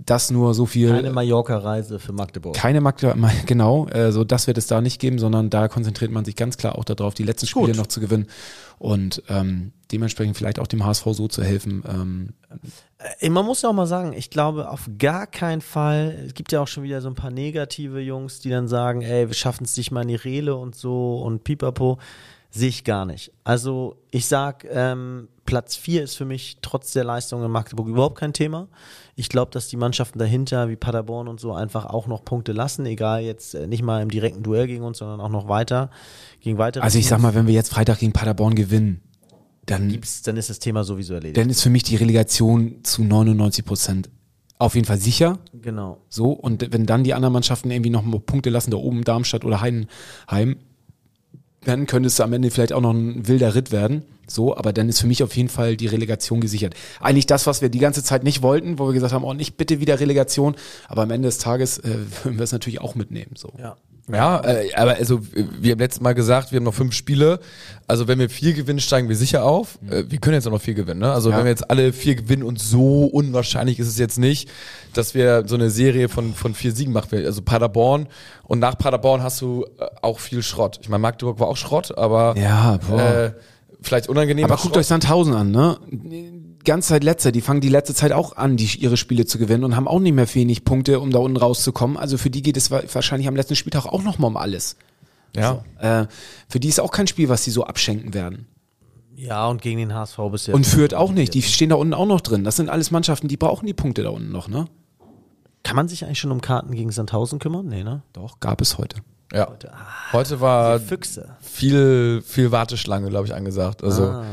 das nur so viel. Eine Mallorca-Reise für Magdeburg. Keine Magda, [LAUGHS] genau, äh, so das wird es da nicht geben, sondern da konzentriert man sich ganz klar auch darauf, die letzten Spiele Gut. noch zu gewinnen und ähm, dementsprechend vielleicht auch dem HSV so zu helfen. Ähm, Ey, Man muss ja auch mal sagen, ich glaube auf gar keinen Fall, es gibt ja auch schon wieder so ein paar negative Jungs, die dann sagen, ey, wir schaffen es nicht mal in die Rele und so und pipapo, sehe ich gar nicht. Also ich sag, ähm, Platz 4 ist für mich trotz der Leistung in Magdeburg überhaupt kein Thema. Ich glaube, dass die Mannschaften dahinter, wie Paderborn und so, einfach auch noch Punkte lassen, egal jetzt äh, nicht mal im direkten Duell gegen uns, sondern auch noch weiter, gegen weitere also ich sag mal, wenn wir jetzt Freitag gegen Paderborn gewinnen, dann, Gibt's, dann ist das Thema sowieso erledigt. dann ist für mich die Relegation zu 99 Prozent auf jeden Fall sicher. genau. So, und wenn dann die anderen Mannschaften irgendwie noch Punkte lassen, da oben Darmstadt oder Heidenheim, dann könnte es am Ende vielleicht auch noch ein wilder Ritt werden. So, aber dann ist für mich auf jeden Fall die Relegation gesichert. Eigentlich das, was wir die ganze Zeit nicht wollten, wo wir gesagt haben, oh, nicht bitte wieder Relegation, aber am Ende des Tages äh, [LAUGHS] würden wir es natürlich auch mitnehmen. So. Ja. Ja, äh, aber also wir haben letztes Mal gesagt, wir haben noch fünf Spiele. Also wenn wir vier gewinnen, steigen wir sicher auf. Äh, wir können jetzt auch noch vier gewinnen. Ne? Also Ja. wenn wir jetzt alle vier gewinnen und so unwahrscheinlich ist es jetzt nicht, dass wir so eine Serie von von vier Siegen machen. Also Paderborn und nach Paderborn hast du äh, auch viel Schrott. Ich meine Magdeburg war auch Schrott, aber Ja, äh, vielleicht unangenehm. Aber guckt euch Sandhausen an, ne? Ganz Zeit letzter, die fangen die letzte Zeit auch an, die, ihre Spiele zu gewinnen und haben auch nicht mehr wenig Punkte, um da unten rauszukommen. Also für die geht es wa- wahrscheinlich am letzten Spieltag auch noch mal um alles. ja. Äh, für die ist auch kein Spiel, was sie so abschenken werden. Ja, und gegen den HSV bisher. Und führt auch nicht. Die stehen da unten auch noch drin. Das sind alles Mannschaften, die brauchen die Punkte da unten noch, ne? Kann man sich eigentlich schon um Karten gegen Sandhausen kümmern? Nee, ne? Doch, gab es heute. Ja. Heute war Füchse. viel, viel Warteschlange, glaube ich, angesagt. Also Ah.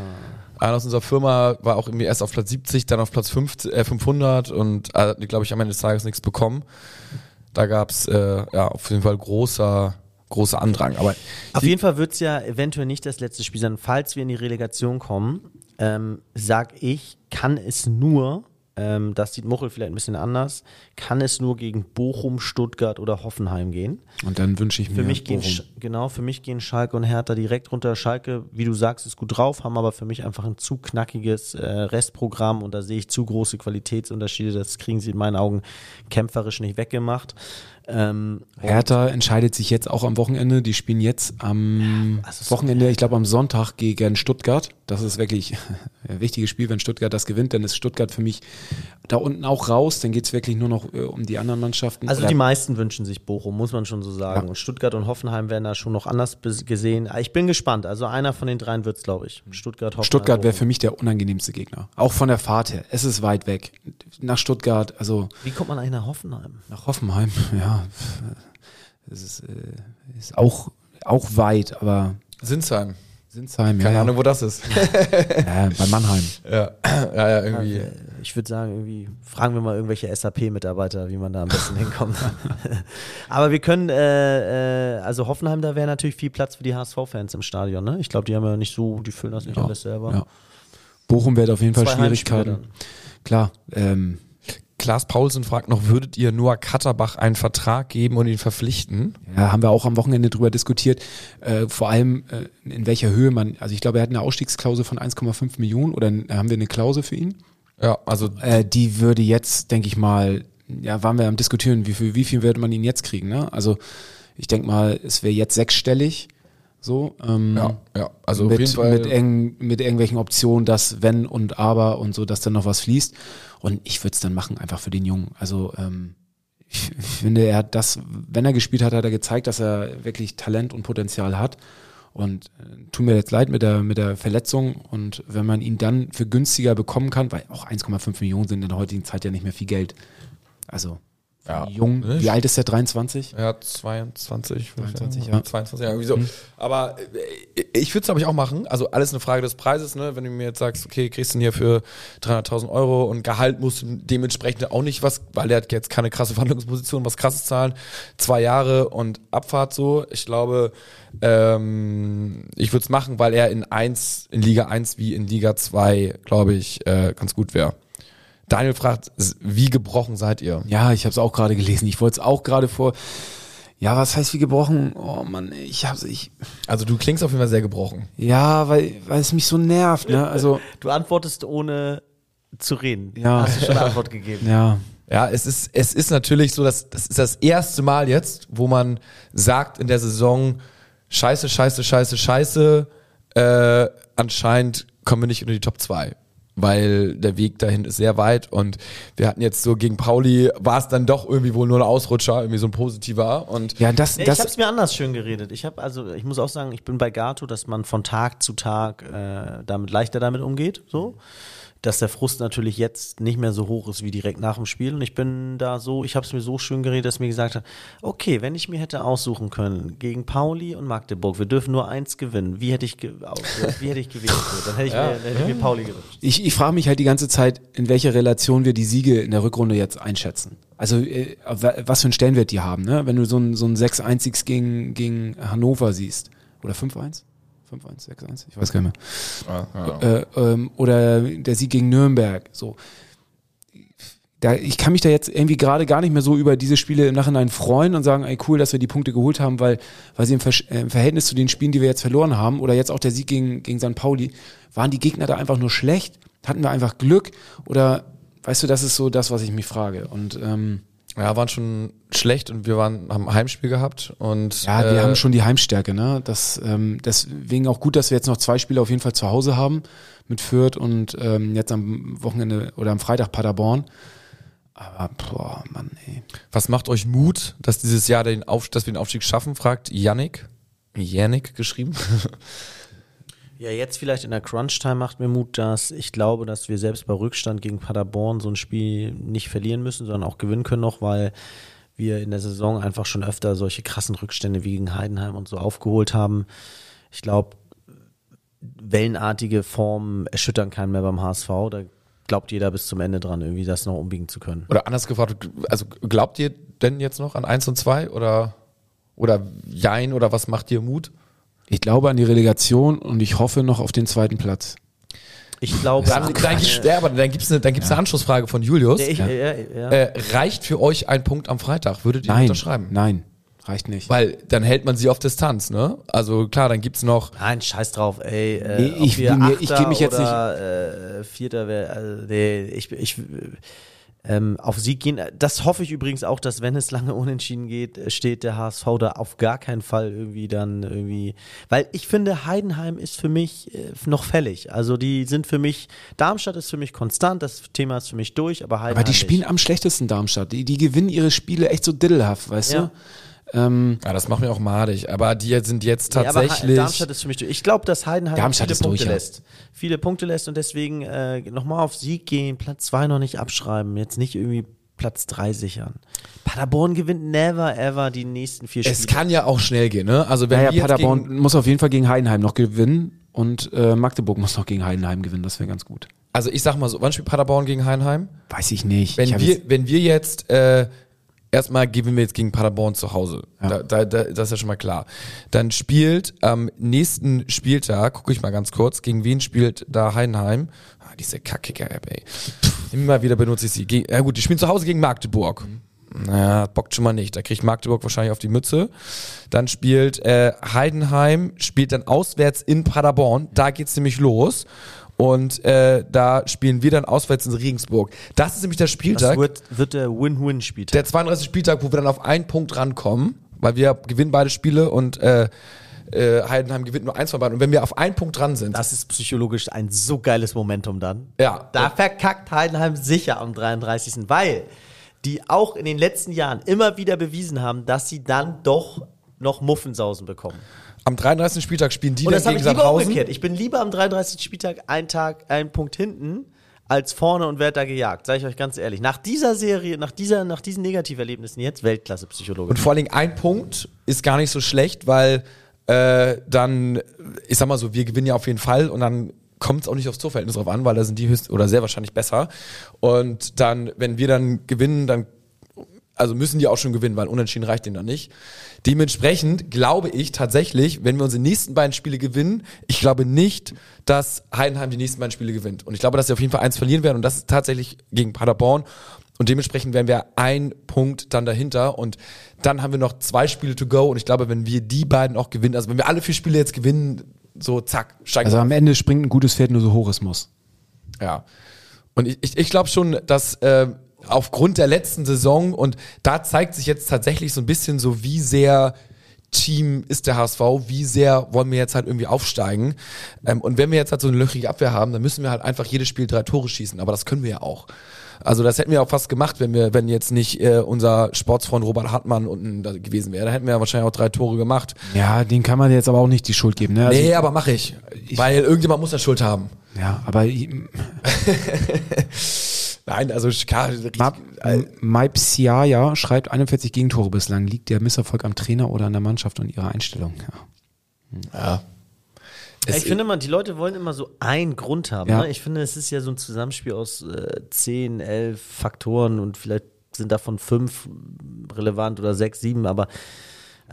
Einer aus unserer Firma war auch irgendwie erst auf Platz 70, dann auf Platz 50, äh, 500 und hat, glaube ich, am Ende des Tages nichts bekommen. Da gab's äh, ja auf jeden Fall großer, großer Andrang. Aber Auf jeden Fall wird es ja eventuell nicht das letzte Spiel sein. Falls wir in die Relegation kommen, ähm, sag ich, kann es nur, ähm, das sieht Muchel vielleicht ein bisschen anders, kann es nur gegen Bochum, Stuttgart oder Hoffenheim gehen. Und dann wünsche ich mir. Für mich gehen, Bochum. Sch- genau, für mich gehen Schalke und Hertha direkt runter. Schalke, wie du sagst, ist gut drauf, haben aber für mich einfach ein zu knackiges äh, Restprogramm und da sehe ich zu große Qualitätsunterschiede. Das kriegen sie in meinen Augen kämpferisch nicht weggemacht. Ähm, Hertha entscheidet sich jetzt auch am Wochenende. Die spielen jetzt am was ist Wochenende, ich glaube am Sonntag gegen Stuttgart. Das ist wirklich [LAUGHS] ein wichtiges Spiel. Wenn Stuttgart das gewinnt, dann ist Stuttgart für mich da unten auch raus. Dann geht es wirklich nur noch äh, um die anderen Mannschaften. Also Oder- die meisten wünschen sich Bochum, muss man schon so sagen. Ja. Und Stuttgart und Hoffenheim werden da schon noch anders gesehen. Ich bin gespannt. Also einer von den dreien wird's, glaube ich. Stuttgart, Hoffenheim. Stuttgart wäre für mich der unangenehmste Gegner. Auch von der Fahrt her. Es ist weit weg. Nach Stuttgart, also Wie kommt man eigentlich nach Hoffenheim? nach Hoffenheim, [LAUGHS] ja. Es ist, äh, ist auch, auch weit, aber Sinsheim. Sinsheim, ja. Keine ja. Ahnung, wo das ist. [LAUGHS] ja, bei Mannheim. ja, ja, ja, irgendwie. Ich würde sagen, irgendwie fragen wir mal irgendwelche SAP-Mitarbeiter, wie man da am besten hinkommt. [LAUGHS] Aber wir können, äh, äh, also Hoffenheim, da wäre natürlich viel Platz für die HSV-Fans im Stadion. Ne? Ich glaube, die haben ja nicht so, die füllen das nicht Ja, alles selber. ja. Bochum wird auf jeden Fall Zwei Schwierigkeiten. Klar, ähm, Klaas Paulsen fragt noch, würdet ihr Noah Katterbach einen Vertrag geben und ihn verpflichten? Ja, haben wir auch am Wochenende drüber diskutiert. Äh, vor allem, äh, in welcher Höhe man, also ich glaube, er hat eine Ausstiegsklausel von 1,5 Millionen oder n- haben wir eine Klausel für ihn? Ja, also Äh, die würde jetzt, denke ich mal, ja, waren wir am diskutieren, wie viel, wie viel würde man ihn jetzt kriegen, ne? Also ich denke mal, es wäre jetzt sechsstellig, so. Ähm, ja, ja, also mit, auf jeden Fall. mit, eng, mit irgendwelchen Optionen, dass wenn und aber und so, dass dann noch was fließt. Und ich würde es dann machen, einfach für den Jungen. Also ähm, ich, finde, er hat das, wenn er gespielt hat, hat er gezeigt, dass er wirklich Talent und Potenzial hat. Und äh, tut mir jetzt leid mit der, mit der Verletzung. Und wenn man ihn dann für günstiger bekommen kann, weil auch 1,5 Millionen sind in der heutigen Zeit ja nicht mehr viel Geld. Also Ja, jung, wie alt ist der? 23? Ja, 22, 22, ja. ja. 22, ja, irgendwie so. Aber äh, ich würde es, glaube ich, auch machen. Also alles eine Frage des Preises, ne? Wenn du mir jetzt sagst, okay, kriegst du ihn hier für 300.000 Euro und Gehalt musst du dementsprechend auch nicht was, weil er hat jetzt keine krasse Verhandlungsposition, was krasses zahlen. Zwei Jahre und Abfahrt so. Ich glaube, ähm, ich würde es machen, weil er in eins, in Liga 1 wie in Liga 2, glaube ich, äh, ganz gut wäre. Daniel fragt, wie gebrochen seid ihr? Ja, ich habe es auch gerade gelesen. Ich wollte es auch gerade vor. Ja, was heißt wie gebrochen? Oh Mann, ich hab's, ich. Also du klingst auf jeden Fall sehr gebrochen. Ja, weil, weil es mich so nervt, ne? Also, [LAUGHS] Du antwortest ohne zu reden. Ja. Hast du schon eine Antwort gegeben. ja. Ja, es ist, es ist natürlich so, dass das ist das erste Mal jetzt, wo man sagt in der Saison, scheiße, scheiße, scheiße, scheiße, äh, anscheinend kommen wir nicht unter die Top 2. Weil der Weg dahin ist sehr weit und wir hatten jetzt so gegen Pauli, war es dann doch irgendwie wohl nur ein Ausrutscher, irgendwie so ein positiver und Ja, das, Nee, das, ich habe es mir anders schön geredet. Ich habe also, ich muss auch sagen, ich bin bei Gato, dass man von Tag zu Tag äh, damit leichter damit umgeht, so. Dass der Frust natürlich jetzt nicht mehr so hoch ist wie direkt nach dem Spiel. Und ich bin da so, ich habe es mir so schön geredet, dass mir gesagt hat, okay, wenn ich mir hätte aussuchen können gegen Pauli und Magdeburg, wir dürfen nur eins gewinnen. Wie hätte ich, ge [LAUGHS] wie hätte ich gewählt? Dann hätte ich, mir, dann hätte ich mir Pauli gewünscht. ich, ich frage mich halt die ganze Zeit, in welcher Relation wir die Siege in der Rückrunde jetzt einschätzen. Also, äh, wa- was für einen Stellenwert die haben, ne? Wenn du so ein, so ein 6-1 gegen, gegen Hannover siehst. Oder 5-1? 5-1, 6-1? Ich weiß gar nicht mehr. äh, ähm, oder der Sieg gegen Nürnberg. So. Da, ich kann mich da jetzt irgendwie gerade gar nicht mehr so über diese Spiele im Nachhinein freuen und sagen, ey, cool, dass wir die Punkte geholt haben, weil, weil sie im, Versch- äh, im Verhältnis zu den Spielen, die wir jetzt verloren haben, oder jetzt auch der Sieg gegen, gegen St. Pauli, waren die Gegner da einfach nur schlecht? Hatten wir einfach Glück? Oder, weißt du, das ist so das, was ich mich frage. Und ähm, ja, waren schon schlecht und wir waren, haben ein Heimspiel gehabt und ja, wir äh, haben schon die Heimstärke, ne? Das, ähm, deswegen auch gut, dass wir jetzt noch zwei Spiele auf jeden Fall zu Hause haben mit Fürth und ähm, jetzt am Wochenende oder am Freitag Paderborn. Aber boah, Mann, ey. Was macht euch Mut, dass dieses Jahr den Auf, dass wir den Aufstieg schaffen, fragt Yannick. Yannick geschrieben. [LAUGHS] Ja, jetzt vielleicht in der Crunch-Time macht mir Mut, dass ich glaube, dass wir selbst bei Rückstand gegen Paderborn so ein Spiel nicht verlieren müssen, sondern auch gewinnen können noch, weil wir in der Saison einfach schon öfter solche krassen Rückstände wie gegen Heidenheim und so aufgeholt haben. Ich glaube, wellenartige Formen erschüttern keinen mehr beim HSV. Da glaubt jeder bis zum Ende dran, irgendwie das noch umbiegen zu können. Oder anders gefragt, also glaubt ihr denn jetzt noch an 1 und 2 oder, oder Jein oder was macht dir Mut? Ich glaube an die Relegation und ich hoffe noch auf den zweiten Platz. Ich glaube, Dann, dann, ja, aber dann gibt's eine, dann gibt's eine Anschlussfrage von Julius. ich, ja. Ja, ja. Äh, reicht für euch ein Punkt am Freitag? Würdet ihr Nein, unterschreiben? nein, reicht nicht. Weil dann hält man sie auf Distanz, ne? Also klar, dann gibt's noch. Nein, scheiß drauf, ey. Äh, Nee, ich ich Achter geb mich jetzt oder, Äh, Vierter wäre, also, nee, ich, ich, ähm, auf Sieg gehen. Das hoffe ich übrigens auch, dass wenn es lange unentschieden geht, äh, steht der HSV da auf gar keinen Fall irgendwie dann irgendwie, weil ich finde, Heidenheim ist für mich äh, noch fällig. Also die sind für mich, Darmstadt ist für mich konstant, das Thema ist für mich durch, aber Heidenheim Aber die spielen nicht. am schlechtesten Darmstadt. Die, die gewinnen ihre Spiele echt so diddelhaft, weißt Ja. du? Ähm, Ja, das macht mir auch madig. Aber die sind jetzt Nee, aber tatsächlich. He- Darmstadt ist für mich durch. Ich glaube, dass Heidenheim Darmstadt viele ist Punkte durch, ja. lässt. Viele Punkte lässt und deswegen äh, nochmal auf Sieg gehen, Platz 2 noch nicht abschreiben, jetzt nicht irgendwie Platz 3 sichern. Paderborn gewinnt never ever die nächsten vier Spiele. es kann ja auch schnell gehen, ne? Also wenn naja, Paderborn gegen, muss auf jeden Fall gegen Heidenheim noch gewinnen. und äh, Magdeburg muss noch gegen Heidenheim gewinnen, das wäre ganz gut. Also ich sag mal so, wann spielt Paderborn gegen Heidenheim? Weiß ich nicht. Wenn ich wir, jetzt- wenn wir jetzt äh, erstmal gewinnen wir jetzt gegen Paderborn zu Hause. Ja. Da, da, da, das ist ja schon mal klar. Dann spielt am nächsten Spieltag, gucke ich mal ganz kurz, gegen wen spielt da Heidenheim? Ah, diese Kackkicker-App, ey. Immer wieder benutze ich sie. Ge ja gut, die spielen zu Hause gegen Magdeburg. Na, bockt schon mal nicht. Da kriegt Magdeburg wahrscheinlich auf die Mütze. Dann spielt äh, Heidenheim, spielt dann auswärts in Paderborn. Da geht's nämlich los. Und äh, da spielen wir dann auswärts in Regensburg. Das ist nämlich der Spieltag. Das wird, wird der Win-Win-Spieltag. Der 32. Spieltag, wo wir dann auf einen Punkt rankommen, weil wir gewinnen beide Spiele und äh, äh, Heidenheim gewinnt nur eins von beiden. Und wenn wir auf einen Punkt dran sind, Das ist psychologisch ein so geiles Momentum dann. Ja. Da verkackt Heidenheim sicher am 33. Weil die auch in den letzten Jahren immer wieder bewiesen haben, dass sie dann doch noch Muffensausen bekommen. Am 33. Spieltag spielen die Und dann das habe gegen ich Sandhausen. umgekehrt. Ich bin lieber am 33. Spieltag einen Tag, einen Punkt hinten, als vorne und werde da gejagt. Sage ich euch ganz ehrlich. Nach dieser Serie, nach, dieser, nach diesen Negativerlebnissen jetzt Weltklasse Psychologe. Und vor allen Dingen ein Punkt ist gar nicht so schlecht, weil äh, dann, ich sag mal so, wir gewinnen ja auf jeden Fall und dann kommt es auch nicht aufs Torverhältnis drauf an, weil da sind die höchst oder sehr wahrscheinlich besser. Und dann, wenn wir dann gewinnen, dann also müssen die auch schon gewinnen, weil unentschieden reicht denen dann nicht. Dementsprechend glaube ich tatsächlich, wenn wir unsere nächsten beiden Spiele gewinnen, ich glaube nicht, dass Heidenheim die nächsten beiden Spiele gewinnt. Und ich glaube, dass sie auf jeden Fall eins verlieren werden und das ist tatsächlich gegen Paderborn. Und dementsprechend wären wir ein Punkt dann dahinter und dann haben wir noch zwei Spiele to go und ich glaube, wenn wir die beiden auch gewinnen, also wenn wir alle vier Spiele jetzt gewinnen, so zack, steigen Also am Ende springt ein gutes Pferd nur so hoch es muss. ja. Und ich, ich, ich glaube schon, dass äh, aufgrund der letzten Saison und da zeigt sich jetzt tatsächlich so ein bisschen so, wie sehr Team ist der HSV, wie sehr wollen wir jetzt halt irgendwie aufsteigen. Ähm, und wenn wir jetzt halt so eine löchrige Abwehr haben, dann müssen wir halt einfach jedes Spiel drei Tore schießen. Aber das können wir ja auch. Also das hätten wir auch fast gemacht, wenn wir, wenn jetzt nicht äh, unser Sportsfreund Robert Hartmann unten da gewesen wäre. Da hätten wir ja wahrscheinlich auch drei Tore gemacht. Ja, den kann man jetzt aber auch nicht die Schuld geben. Ne? Also, nee, aber mache ich. Weil irgendjemand muss ja Schuld haben. Ja, aber [LAUGHS] Nein, also klar, richtig- Maipsiaya schreibt 41 Gegentore bislang. Liegt der Misserfolg am Trainer oder an der Mannschaft und ihrer Einstellung? Ja. ja. Es- ich finde mal, die Leute wollen immer so einen Grund haben. Ja. Ne? Ich finde, es ist ja so ein Zusammenspiel aus äh, 10, 11 Faktoren und vielleicht sind davon fünf relevant oder sechs, sieben, aber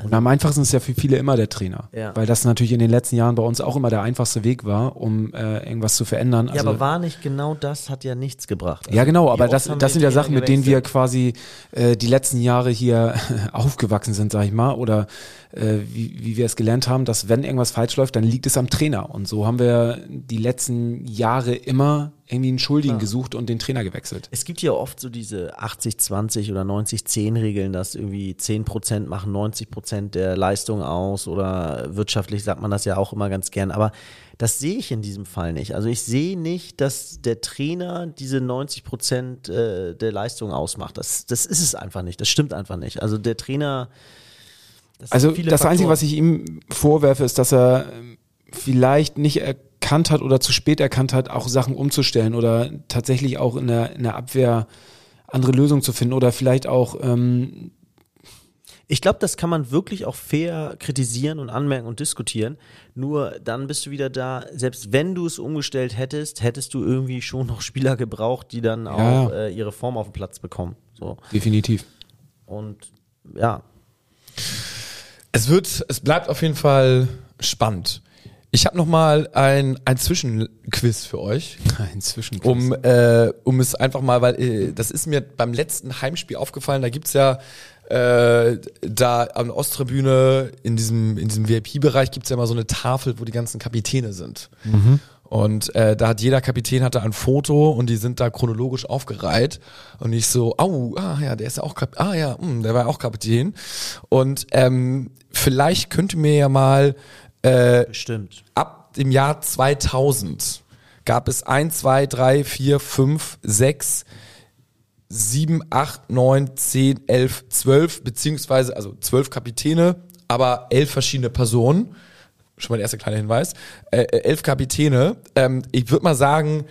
Und am einfachsten ist ja für viele immer der Trainer. Ja. Weil das natürlich in den letzten Jahren bei uns auch immer der einfachste Weg war, um äh, irgendwas zu verändern. ja, Also, aber war nicht genau das, hat ja nichts gebracht. Also, ja, genau, wie aber das, das sind ja Sachen, mit denen wir quasi äh, die letzten Jahre hier [LAUGHS] aufgewachsen sind, sag ich mal, oder äh, wie, wie wir es gelernt haben, dass wenn irgendwas falsch läuft, dann liegt es am Trainer. Und so haben wir die letzten Jahre immer irgendwie einen Schuldigen gesucht und den Trainer gewechselt. Es gibt ja oft so diese 80-20 oder 90-10-Regeln, dass irgendwie 10% machen 90% der Leistung aus oder wirtschaftlich sagt man das ja auch immer ganz gern. Aber das sehe ich in diesem Fall nicht. Also ich sehe nicht, dass der Trainer diese 90% äh, der Leistung ausmacht. Das, das ist es einfach nicht. Das stimmt einfach nicht. Also der Trainer. das Also das Einzige, Faktoren. was ich ihm vorwerfe, ist, dass er ähm, vielleicht nicht erkannt hat oder zu spät erkannt hat, auch Sachen umzustellen oder tatsächlich auch in der, in der Abwehr andere Lösungen zu finden oder vielleicht auch ähm, Ich glaube, das kann man wirklich auch fair kritisieren und anmerken und diskutieren. Nur dann bist du wieder da, selbst wenn du es umgestellt hättest, hättest du irgendwie schon noch Spieler gebraucht, die dann auch Ja. äh, ihre Form auf den Platz bekommen. So. definitiv. Und ja, Es wird, es bleibt auf jeden Fall spannend. Ich habe noch mal ein, ein Zwischenquiz für euch, [LAUGHS] Inzwischen. um, äh, um es einfach mal, weil äh, das ist mir beim letzten Heimspiel aufgefallen, da gibt's ja äh, da an der Osttribüne in diesem, in diesem VIP-Bereich gibt's ja immer so eine Tafel, wo die ganzen Kapitäne sind. Und äh, da hat jeder Kapitän hatte ein Foto und die sind da chronologisch aufgereiht. Und ich so, au, ah ja, der ist ja auch Kapitän. Ah ja, mh, der war auch Kapitän. Und ähm, vielleicht könnte mir ja mal äh, bestimmt. ab dem Jahr 2000 gab es 1, 2, 3, 4, 5, 6, 7, 8, 9, 10, 11, 12, beziehungsweise, also 12 Kapitäne, aber 11 verschiedene Personen. Schon mal der erste kleine Hinweis. Äh, äh, 11 Kapitäne. Ähm, ich würde mal sagen,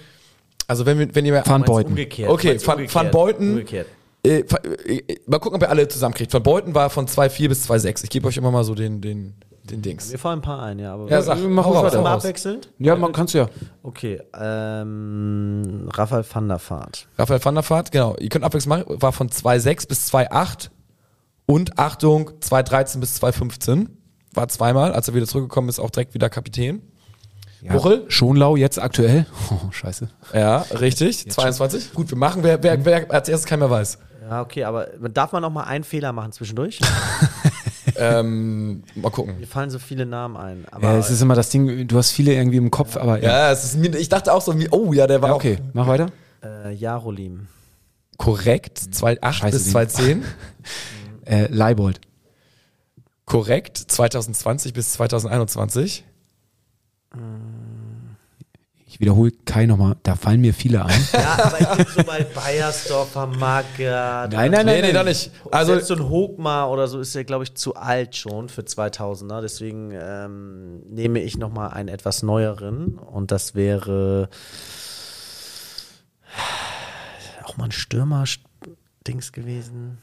also wenn, wir, wenn ihr Van Beuten. Umgekehrt. Okay, Van, umgekehrt. Van Beuten. Umgekehrt. Äh, äh, äh, mal gucken, ob ihr alle zusammenkriegt. Van Beuten war von 2,4 bis 2,6. Ich gebe euch immer mal so den, den, den Dings. Mir fallen ein paar ein, ja. Aber Ja, sag, mach hau mal abwechselnd? Ja, man kannst ja. Okay, ähm, Raphael van der Vaart. Raphael van der Vaart, genau. Ihr könnt abwechselnd machen, war von 2,6 bis 2,8 und Achtung, 2,13 bis 2,15. War zweimal, als er wieder zurückgekommen ist, auch direkt wieder Kapitän. ja. Buchel? Schonlau jetzt aktuell. [LAUGHS] Oh, scheiße. Ja, richtig. 22. Gut, wir machen, wer, wer, wer als erstes keiner mehr weiß. Ja, okay, aber darf man noch mal einen Fehler machen zwischendurch? [LAUGHS] ähm, mal gucken. Mir fallen so viele Namen ein. Aber Ja, es ist immer das Ding, du hast viele irgendwie im Kopf, aber ja. Ja, es ist mir, ich dachte auch so, wie, oh ja, der war Ja, okay, mach weiter. äh, Jarolim. auch korrekt. 2,8 Scheiße, bis den- 2,10. [LAUGHS] Äh, Leibold. korrekt. 2020 bis 2021. Ich wiederhole Kai nochmal, da fallen mir viele ein. [LAUGHS] Ja, aber ich bin so bei Bayersdorfer, Magath. Nein, nein, nee, nee, doch nicht. Also Selbst so ein Hochmar oder so ist ja, glaube ich, zu alt schon für 2000er. Deswegen ähm, nehme ich noch mal einen etwas neueren und das wäre auch mal ein Stürmer-Dings gewesen.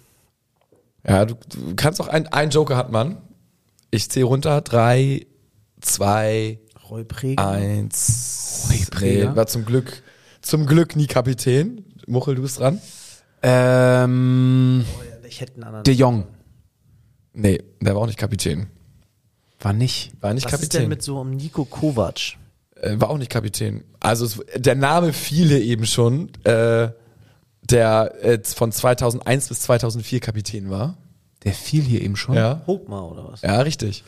ja, du, du kannst auch ein, ein Joker hat man. Ich zähle runter. Drei, zwei, Roy Preger. eins. Nee, war zum Glück, zum Glück nie Kapitän. Muchel, du bist dran. ähm, Ich hätte einen anderen. De Jong. Nee, der war auch nicht Kapitän. War nicht. War nicht Was ist Kapitän. denn mit so einem Nico Kovac? Äh, war auch nicht Kapitän. Also es, der Name fiele eben schon, äh, der äh, von 2001 bis 2004 Kapitän war. Der fiel hier eben schon. Ja. Hochmar oder was? Ja, richtig.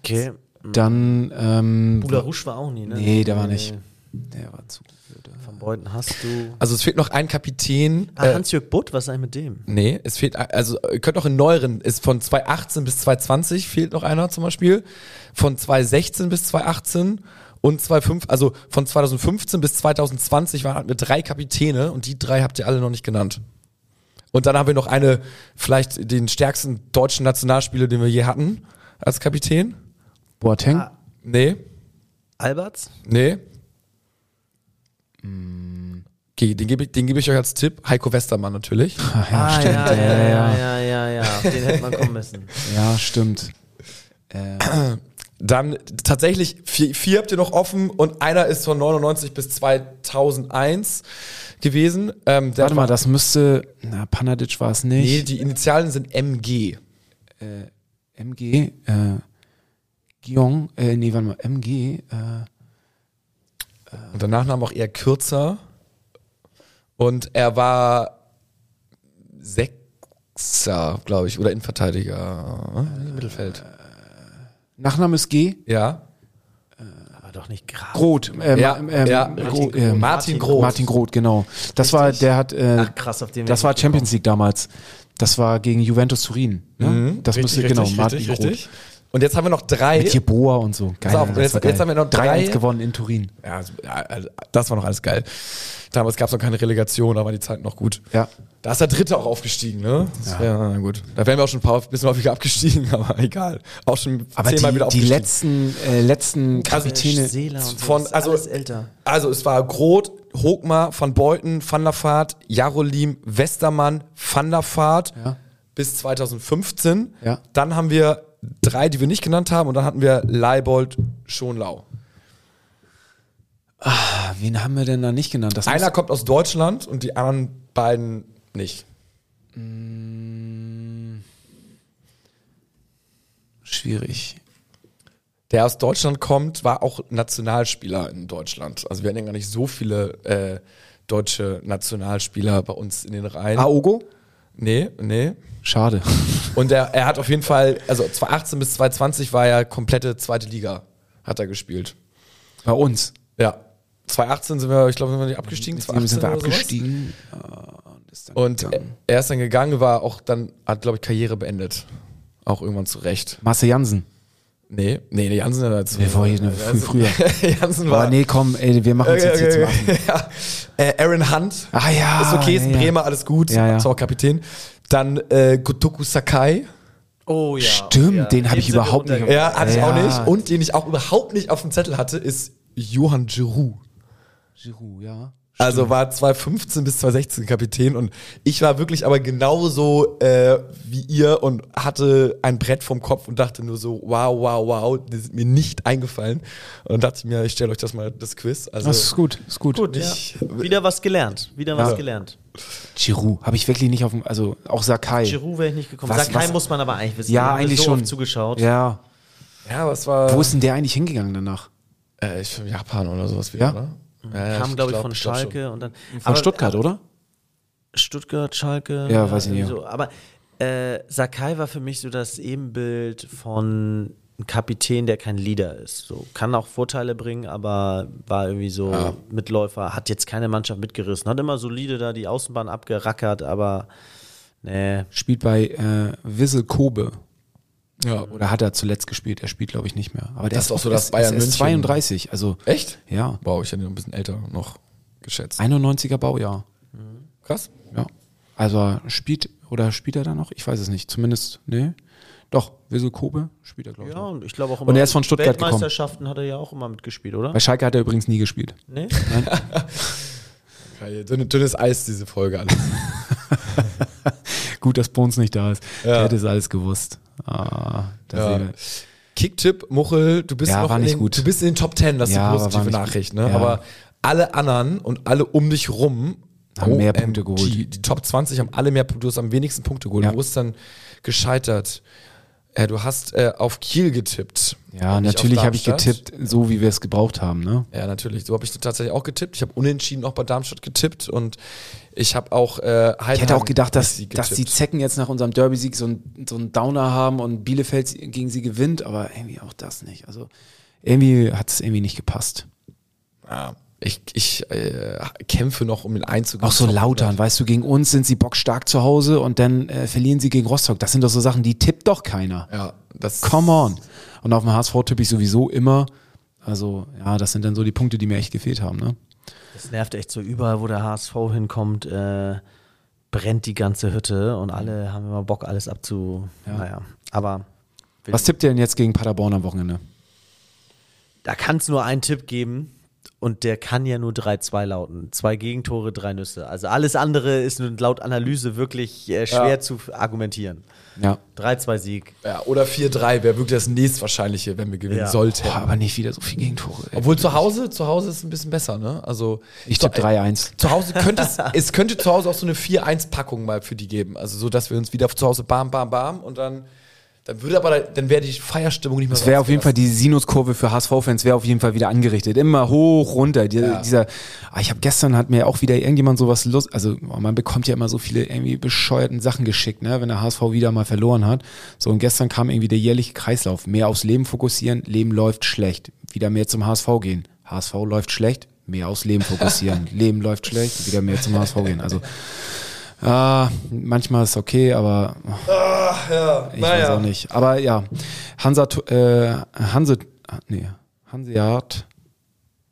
Okay. Dann, ähm, Bularusch war auch nie, ne? nee, der war nicht. Der war zu blöd. Von Beuten hast du. Also es fehlt noch ein Kapitän. Ah, äh, Hans-Jörg Butt, was ist eigentlich mit dem? nee, es fehlt, also ihr könnt auch in neueren, ist von 2018 bis 2020 fehlt noch einer zum Beispiel. Von 2016 bis 2018 und 2005, also von 2015 bis 2020 waren wir drei Kapitäne und die drei habt ihr alle noch nicht genannt. Und dann haben wir noch eine, vielleicht den stärksten deutschen Nationalspieler, den wir je hatten, als Kapitän. Boateng? Ah. Nee, Alberts? nee. Okay, den gebe ich, den gebe ich euch als Tipp. Heiko Westermann natürlich. Ach, [LAUGHS] ja, Ah, stimmt. ja, Ja, ja, ja, ja, ja, ja. Auf den hätte man kommen müssen. [LAUGHS] ja, stimmt. Äh, [CLEARS THROAT] Dann tatsächlich, vier, vier habt ihr noch offen und einer ist von 99 bis 2001 gewesen. Ähm, der warte mal, das müsste, na, Panadic war es Nee, nicht. die Initialen sind MG. MG, äh, Gion, äh, nee, warte mal, MG, äh, Und der Nachname auch eher kürzer. Und er war Sechser, glaube ich, oder Innenverteidiger. Im Mittelfeld. Nachname ist G, Ja. Aber doch nicht Graf. Groth, äh, Ja, Ma- ähm, ja. Groth, Martin ähm, Martin Groth. Martin Groth, genau. Das war, der hat, äh, Ach, krass, auf den das war Champions League damals. Das war gegen Juventus Turin. Ne? Das müsste, genau, Martin Groth. Und jetzt haben wir noch drei. Mit Jeboa und so. Geil. Auf, jetzt- geil. jetzt haben wir noch drei. 3-1 gewonnen in Turin. Ja, also, ja, also, das war noch alles geil. Damals gab es noch keine Relegation, da war die Zeit noch gut. Ja. Da ist der Dritte auch aufgestiegen, ne? Das wär, na gut. Da wären wir auch schon ein paar bisschen häufiger abgestiegen, [LAUGHS] aber egal. Auch schon Aber die, zehnmal wieder die aufgestiegen. letzten, äh, letzten Also, Kapitäne. So. von, ist also, alles älter. also es war Groth, Hochmar, Van Beuten, Van der Vaart, Jarolim, Westermann, Van der Vaart Ja. bis 2015. Ja. Dann haben wir drei, die wir nicht genannt haben und dann hatten wir Leibold, Schonlau. Ah, wen haben wir denn da nicht genannt? Das Einer kommt aus Deutschland und die anderen beiden nicht. schwierig. Der aus Deutschland kommt, war auch Nationalspieler in Deutschland. Also wir hatten ja gar nicht so viele äh, deutsche Nationalspieler bei uns in den Reihen. Aogo? Nee, nee. Schade. Und er, er hat auf jeden Fall, also 2018 bis 2020 war er komplette zweite Liga, hat er gespielt. Bei uns. Ja. 2018 sind wir, ich glaube, sind wir nicht abgestiegen. Deswegen sind 2018 wir abgestiegen. äh, und er, gegangen. er ist dann gegangen, war auch dann, hat, glaube ich, Karriere beendet. Auch irgendwann zu Recht. Marcel Jansen. Nee, nee, nee Jansen hat dazu. Wir wollen hier früh, früher. Jansen [LAUGHS] war. Aber nee, komm, ey, wir machen uns Okay, jetzt hier okay, Affen. okay. [LAUGHS] ja. äh, Aaron Hunt. Ah ja. Ist okay, ist ja, ja. Bremer, alles gut. Ja, ja. Ist auch Kapitän. Dann äh, Gotoku Sakai. Oh ja. Stimmt, den habe ich überhaupt nicht. Ja, hatte ich auch Ja. nicht. Und den ich auch überhaupt nicht auf dem Zettel hatte, ist Johann Giroud. Giroud, ja. Also war 2015 bis 2016 Kapitän und ich war wirklich aber genauso äh, wie ihr und hatte ein Brett vom Kopf und dachte nur so, wow, wow, wow, das ist mir nicht eingefallen. Und dann dachte ich mir, ich stelle euch das mal das Quiz. Also Das ist gut, ist gut. Gut, Ich- ja. Wieder was gelernt. Wieder was Ja. gelernt. Giroud habe ich wirklich nicht auf dem, also auch Sakai. Giroud wäre ich nicht gekommen. Was- Sakai was- muss man aber eigentlich wissen. Ja, eigentlich so schon. Oft zugeschaut. Ja. ja, aber es war Wo ist denn der eigentlich hingegangen danach? äh, ich Japan oder sowas wieder, Ja? oder? Ja, ja, Kam, glaube ich, glaub- von glaub. Schalke und dann. Von Stuttgart, oder? Stuttgart, Schalke. Ja, weiß ich nicht. So. Aber äh, Sakai war für mich so das Ebenbild von einem Kapitän, der kein Leader ist. So, kann auch Vorteile bringen, aber war irgendwie so Mitläufer, hat jetzt keine Mannschaft mitgerissen. Hat immer solide da die Außenbahn abgerackert, aber nee. Spielt bei äh, Wissel Kobe. Ja. Oder hat er zuletzt gespielt? Er spielt, glaube ich, nicht mehr. Aber der Das ist auch so das Bayern ist München. 32, also Echt? ja. Wow, ich hätte ihn noch ein bisschen älter noch geschätzt. 91er Baujahr. Krass. Ja. Also spielt oder spielt er da noch? Ich weiß es nicht. Zumindest, nee. Doch, Wissel Kobe spielt er, glaube ich. Ja, und ich glaube auch immer. Und er ist von Stuttgart gekommen. Weltmeisterschaften hat er ja auch immer mitgespielt, oder? Bei Schalke hat er übrigens nie gespielt. Nee? [LAUGHS] Geil. Dünne, dünnes Eis, diese Folge alles. [LAUGHS] Gut, dass Bones nicht da ist. Ja. Der hätte es alles gewusst. Ah, Ja. Kicktipp, Muchel, du bist Ja, noch in nicht den, gut. du bist in den Top 10, das ist Ja, die positive Nachricht, ne? Aber alle anderen und alle um dich rum Haben mehr Punkte geholt. Die Top 20 haben alle mehr Punkte, du hast am wenigsten Punkte geholt. Ja. Wo ist dann gescheitert? Äh, du hast äh, auf Kiel getippt. Ja, natürlich habe ich getippt, so wie wir es gebraucht haben. Ne? Ja, natürlich. So habe ich tatsächlich auch getippt. Ich habe unentschieden auch bei Darmstadt getippt und ich habe auch äh, Ich hätte auch gedacht, dass, dass die. Zecken jetzt nach unserem Derby-Sieg so, ein, so einen Downer haben und Bielefeld gegen sie gewinnt, aber irgendwie auch das nicht. Also irgendwie hat es irgendwie nicht gepasst. Ja, ich ich äh, kämpfe noch um den Einzug. Auch so Lautern, 100. weißt du, gegen uns sind sie bockstark zu Hause und dann äh, verlieren sie gegen Rostock. Das sind doch so Sachen, die tippt doch keiner. Ja, das Come on. Und auf dem HSV tippe ich sowieso immer. Also, ja, das sind dann so die Punkte, die mir echt gefehlt haben. Ne? Das nervt echt so. Überall, wo der HSV hinkommt, äh, brennt die ganze Hütte und alle haben immer Bock, alles abzu. Naja, aber Was tippt ihr denn jetzt gegen Paderborn am Wochenende? da kann es nur einen Tipp geben und der kann ja nur 3-2 lauten. Zwei Gegentore, drei Nüsse. Also alles andere ist nun laut Analyse wirklich äh, schwer Ja. zu argumentieren. Ja. 3-2 Sieg. Ja, oder 4-3 wäre wirklich das nächstwahrscheinliche, wenn wir gewinnen Ja. sollten. Boah, aber nicht wieder so viel Gegentore. ey. Obwohl zu Hause, zu Hause ist es ein bisschen besser, ne? Also Ich tippe 3-1. Zu Hause könnte es, es könnte zu Hause auch so eine 4-1-Packung mal für die geben. Also so, dass wir uns wieder zu Hause bam, bam, bam und dann, dann würde aber, dann wäre die Feierstimmung nicht mehr Es wäre auf jeden Fall die Sinuskurve für HSV-Fans wäre auf jeden Fall wieder angerichtet. Immer hoch, runter. Die, Ja. Dieser, ah, ich habe gestern hat mir auch wieder irgendjemand sowas Lust, also oh, man bekommt ja immer so viele irgendwie bescheuerten Sachen geschickt, ne, wenn der HSV wieder mal verloren hat. So und gestern kam irgendwie der jährliche Kreislauf. Mehr aufs Leben fokussieren, Leben läuft schlecht. Wieder mehr zum HSV gehen. HSV läuft schlecht, mehr aufs Leben fokussieren. [LAUGHS] Leben läuft schlecht, wieder mehr zum HSV gehen. Also Ah, manchmal ist okay, aber ich weiß auch nicht. Aber ja, Hansa, äh, Hanse, nee, Hanseat,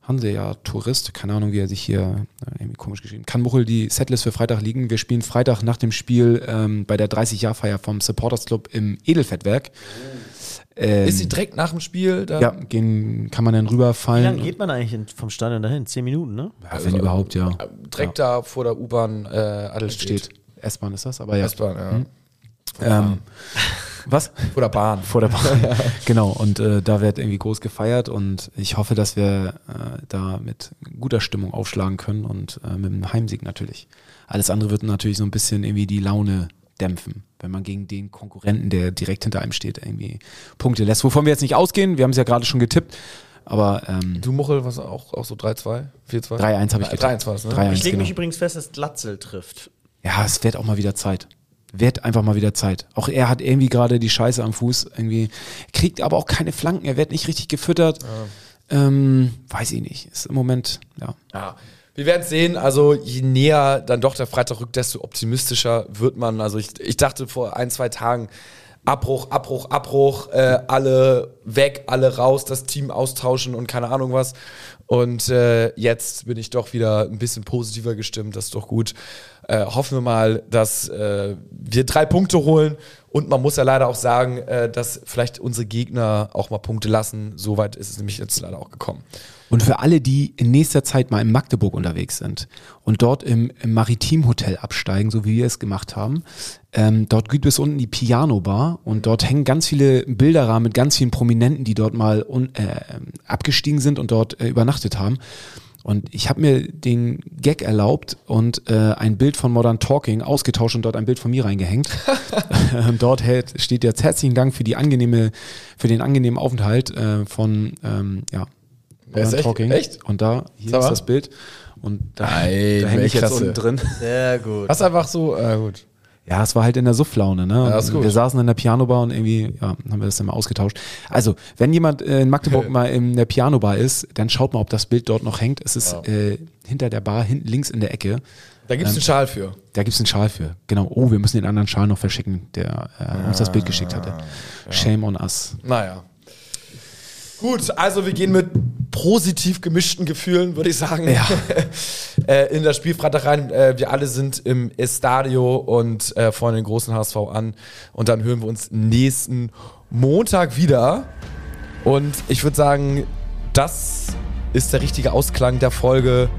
Hanseat Tourist, keine Ahnung, wie er sich hier äh, irgendwie komisch geschrieben. Kann Muchel die Setlist für Freitag liegen? Wir spielen Freitag nach dem Spiel ähm, bei der 30-Jahr-Feier vom Supporters Club im Edelfettwerk. Ähm, Ist sie direkt nach dem Spiel? Dann? ja, gehen, kann man dann Wie rüberfallen. lange geht man eigentlich in, vom Stadion dahin? Zehn Minuten, ne? Ja, wenn überhaupt, ja. Direkt da vor der U-Bahn äh, Adelstedt. Steht. S-Bahn ist das, aber ja. S-Bahn, ja. Mhm. Ähm, [LAUGHS] was? Vor der Bahn. vor der Bahn. [LAUGHS] genau, und äh, da wird irgendwie groß gefeiert und ich hoffe, dass wir äh, da mit guter Stimmung aufschlagen können und äh, mit einem Heimsieg natürlich. Alles andere wird natürlich so ein bisschen irgendwie die Laune dämpfen, wenn man gegen den Konkurrenten, der direkt hinter einem steht, irgendwie Punkte lässt. Wovon wir jetzt nicht ausgehen, wir haben es ja gerade schon getippt, aber ähm, Du Muchel, was auch, auch so 3-2? 4-2? 3-1 habe ich getippt. 3-1 war es, ne? 3-1, Ich lege genau. mich übrigens fest, dass Glatzel trifft. Ja, es wird auch mal wieder Zeit. Wird einfach mal wieder Zeit. Auch er hat irgendwie gerade die Scheiße am Fuß. Irgendwie kriegt aber auch keine Flanken. Er wird nicht richtig gefüttert. Ähm, weiß ich nicht. Ist im Moment, ja. Ja. Wir werden sehen. Also, je näher dann doch der Freitag rückt, desto optimistischer wird man. Also, ich, ich dachte vor ein, zwei Tagen, Abbruch, Abbruch, Abbruch. Äh, alle weg, alle raus, das Team austauschen und keine Ahnung was. Und äh, jetzt bin ich doch wieder ein bisschen positiver gestimmt, das ist doch gut. Äh, hoffen wir mal, dass äh, wir drei Punkte holen. Und man muss ja leider auch sagen, äh, dass vielleicht unsere Gegner auch mal Punkte lassen. Soweit ist es nämlich jetzt leider auch gekommen. Und für alle, die in nächster Zeit mal in Magdeburg unterwegs sind und dort im, im Maritimhotel absteigen, so wie wir es gemacht haben, ähm, dort gibt es unten die Piano Bar und dort hängen ganz viele Bilderrahmen mit ganz vielen Prominenten, die dort mal un, äh, abgestiegen sind und dort äh, übernachtet haben. Und ich habe mir den Gag erlaubt und äh, ein Bild von Modern Talking ausgetauscht und dort ein Bild von mir reingehängt. [LAUGHS] Ähm, dort hält, steht jetzt herzlichen Dank für die angenehme, für den angenehmen Aufenthalt äh, von ähm, ja, ist echt- echt? Und da, hier Sag ist mal. das Bild. Und da, Nein, da hänge ich jetzt unten drin. Sehr gut. Das ist einfach so, äh, gut. Ja, es war halt in der Sufflaune, ne? Ja, ist gut. Wir saßen in der Pianobar und irgendwie, ja, haben wir das dann mal ausgetauscht. Also, wenn jemand äh, in Magdeburg [LAUGHS] mal in der Pianobar ist, dann schaut mal, ob das Bild dort noch hängt. Es ist äh, hinter der Bar, hinten links in der Ecke. Da gibt es einen Schal für. Da gibt's einen Schal für. Genau. Oh, wir müssen den anderen Schal noch verschicken, der äh, uns das Bild geschickt hatte. Shame on us. Naja. Gut, also wir gehen mit positiv gemischten Gefühlen, würde ich sagen, Ja. [LAUGHS] äh, in das Spiel Freitag rein. Äh, wir alle sind im Estadio und äh, vorne den großen HSV an. Und dann hören wir uns nächsten Montag wieder. Und ich würde sagen, das ist der richtige Ausklang der Folge.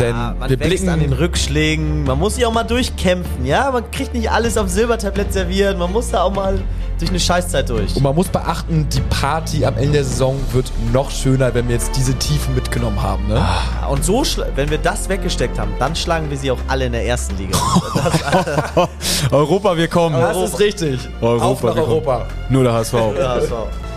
Denn Ja, man wir blicken an den Rückschlägen. Man muss sich auch mal durchkämpfen. Ja, man kriegt nicht alles auf Silbertablett serviert. Man muss da auch mal durch eine Scheißzeit durch. Und man muss beachten, die Party am Ende der Saison wird noch schöner, wenn wir jetzt diese Tiefen mitgenommen haben. Ne? Und so, wenn wir das weggesteckt haben, dann schlagen wir sie auch alle in der ersten Liga. Das, [LAUGHS] Europa, wir kommen. Das ist richtig. Europa, Auf nach wir kommen. Europa. Nur der HSV. ja, so.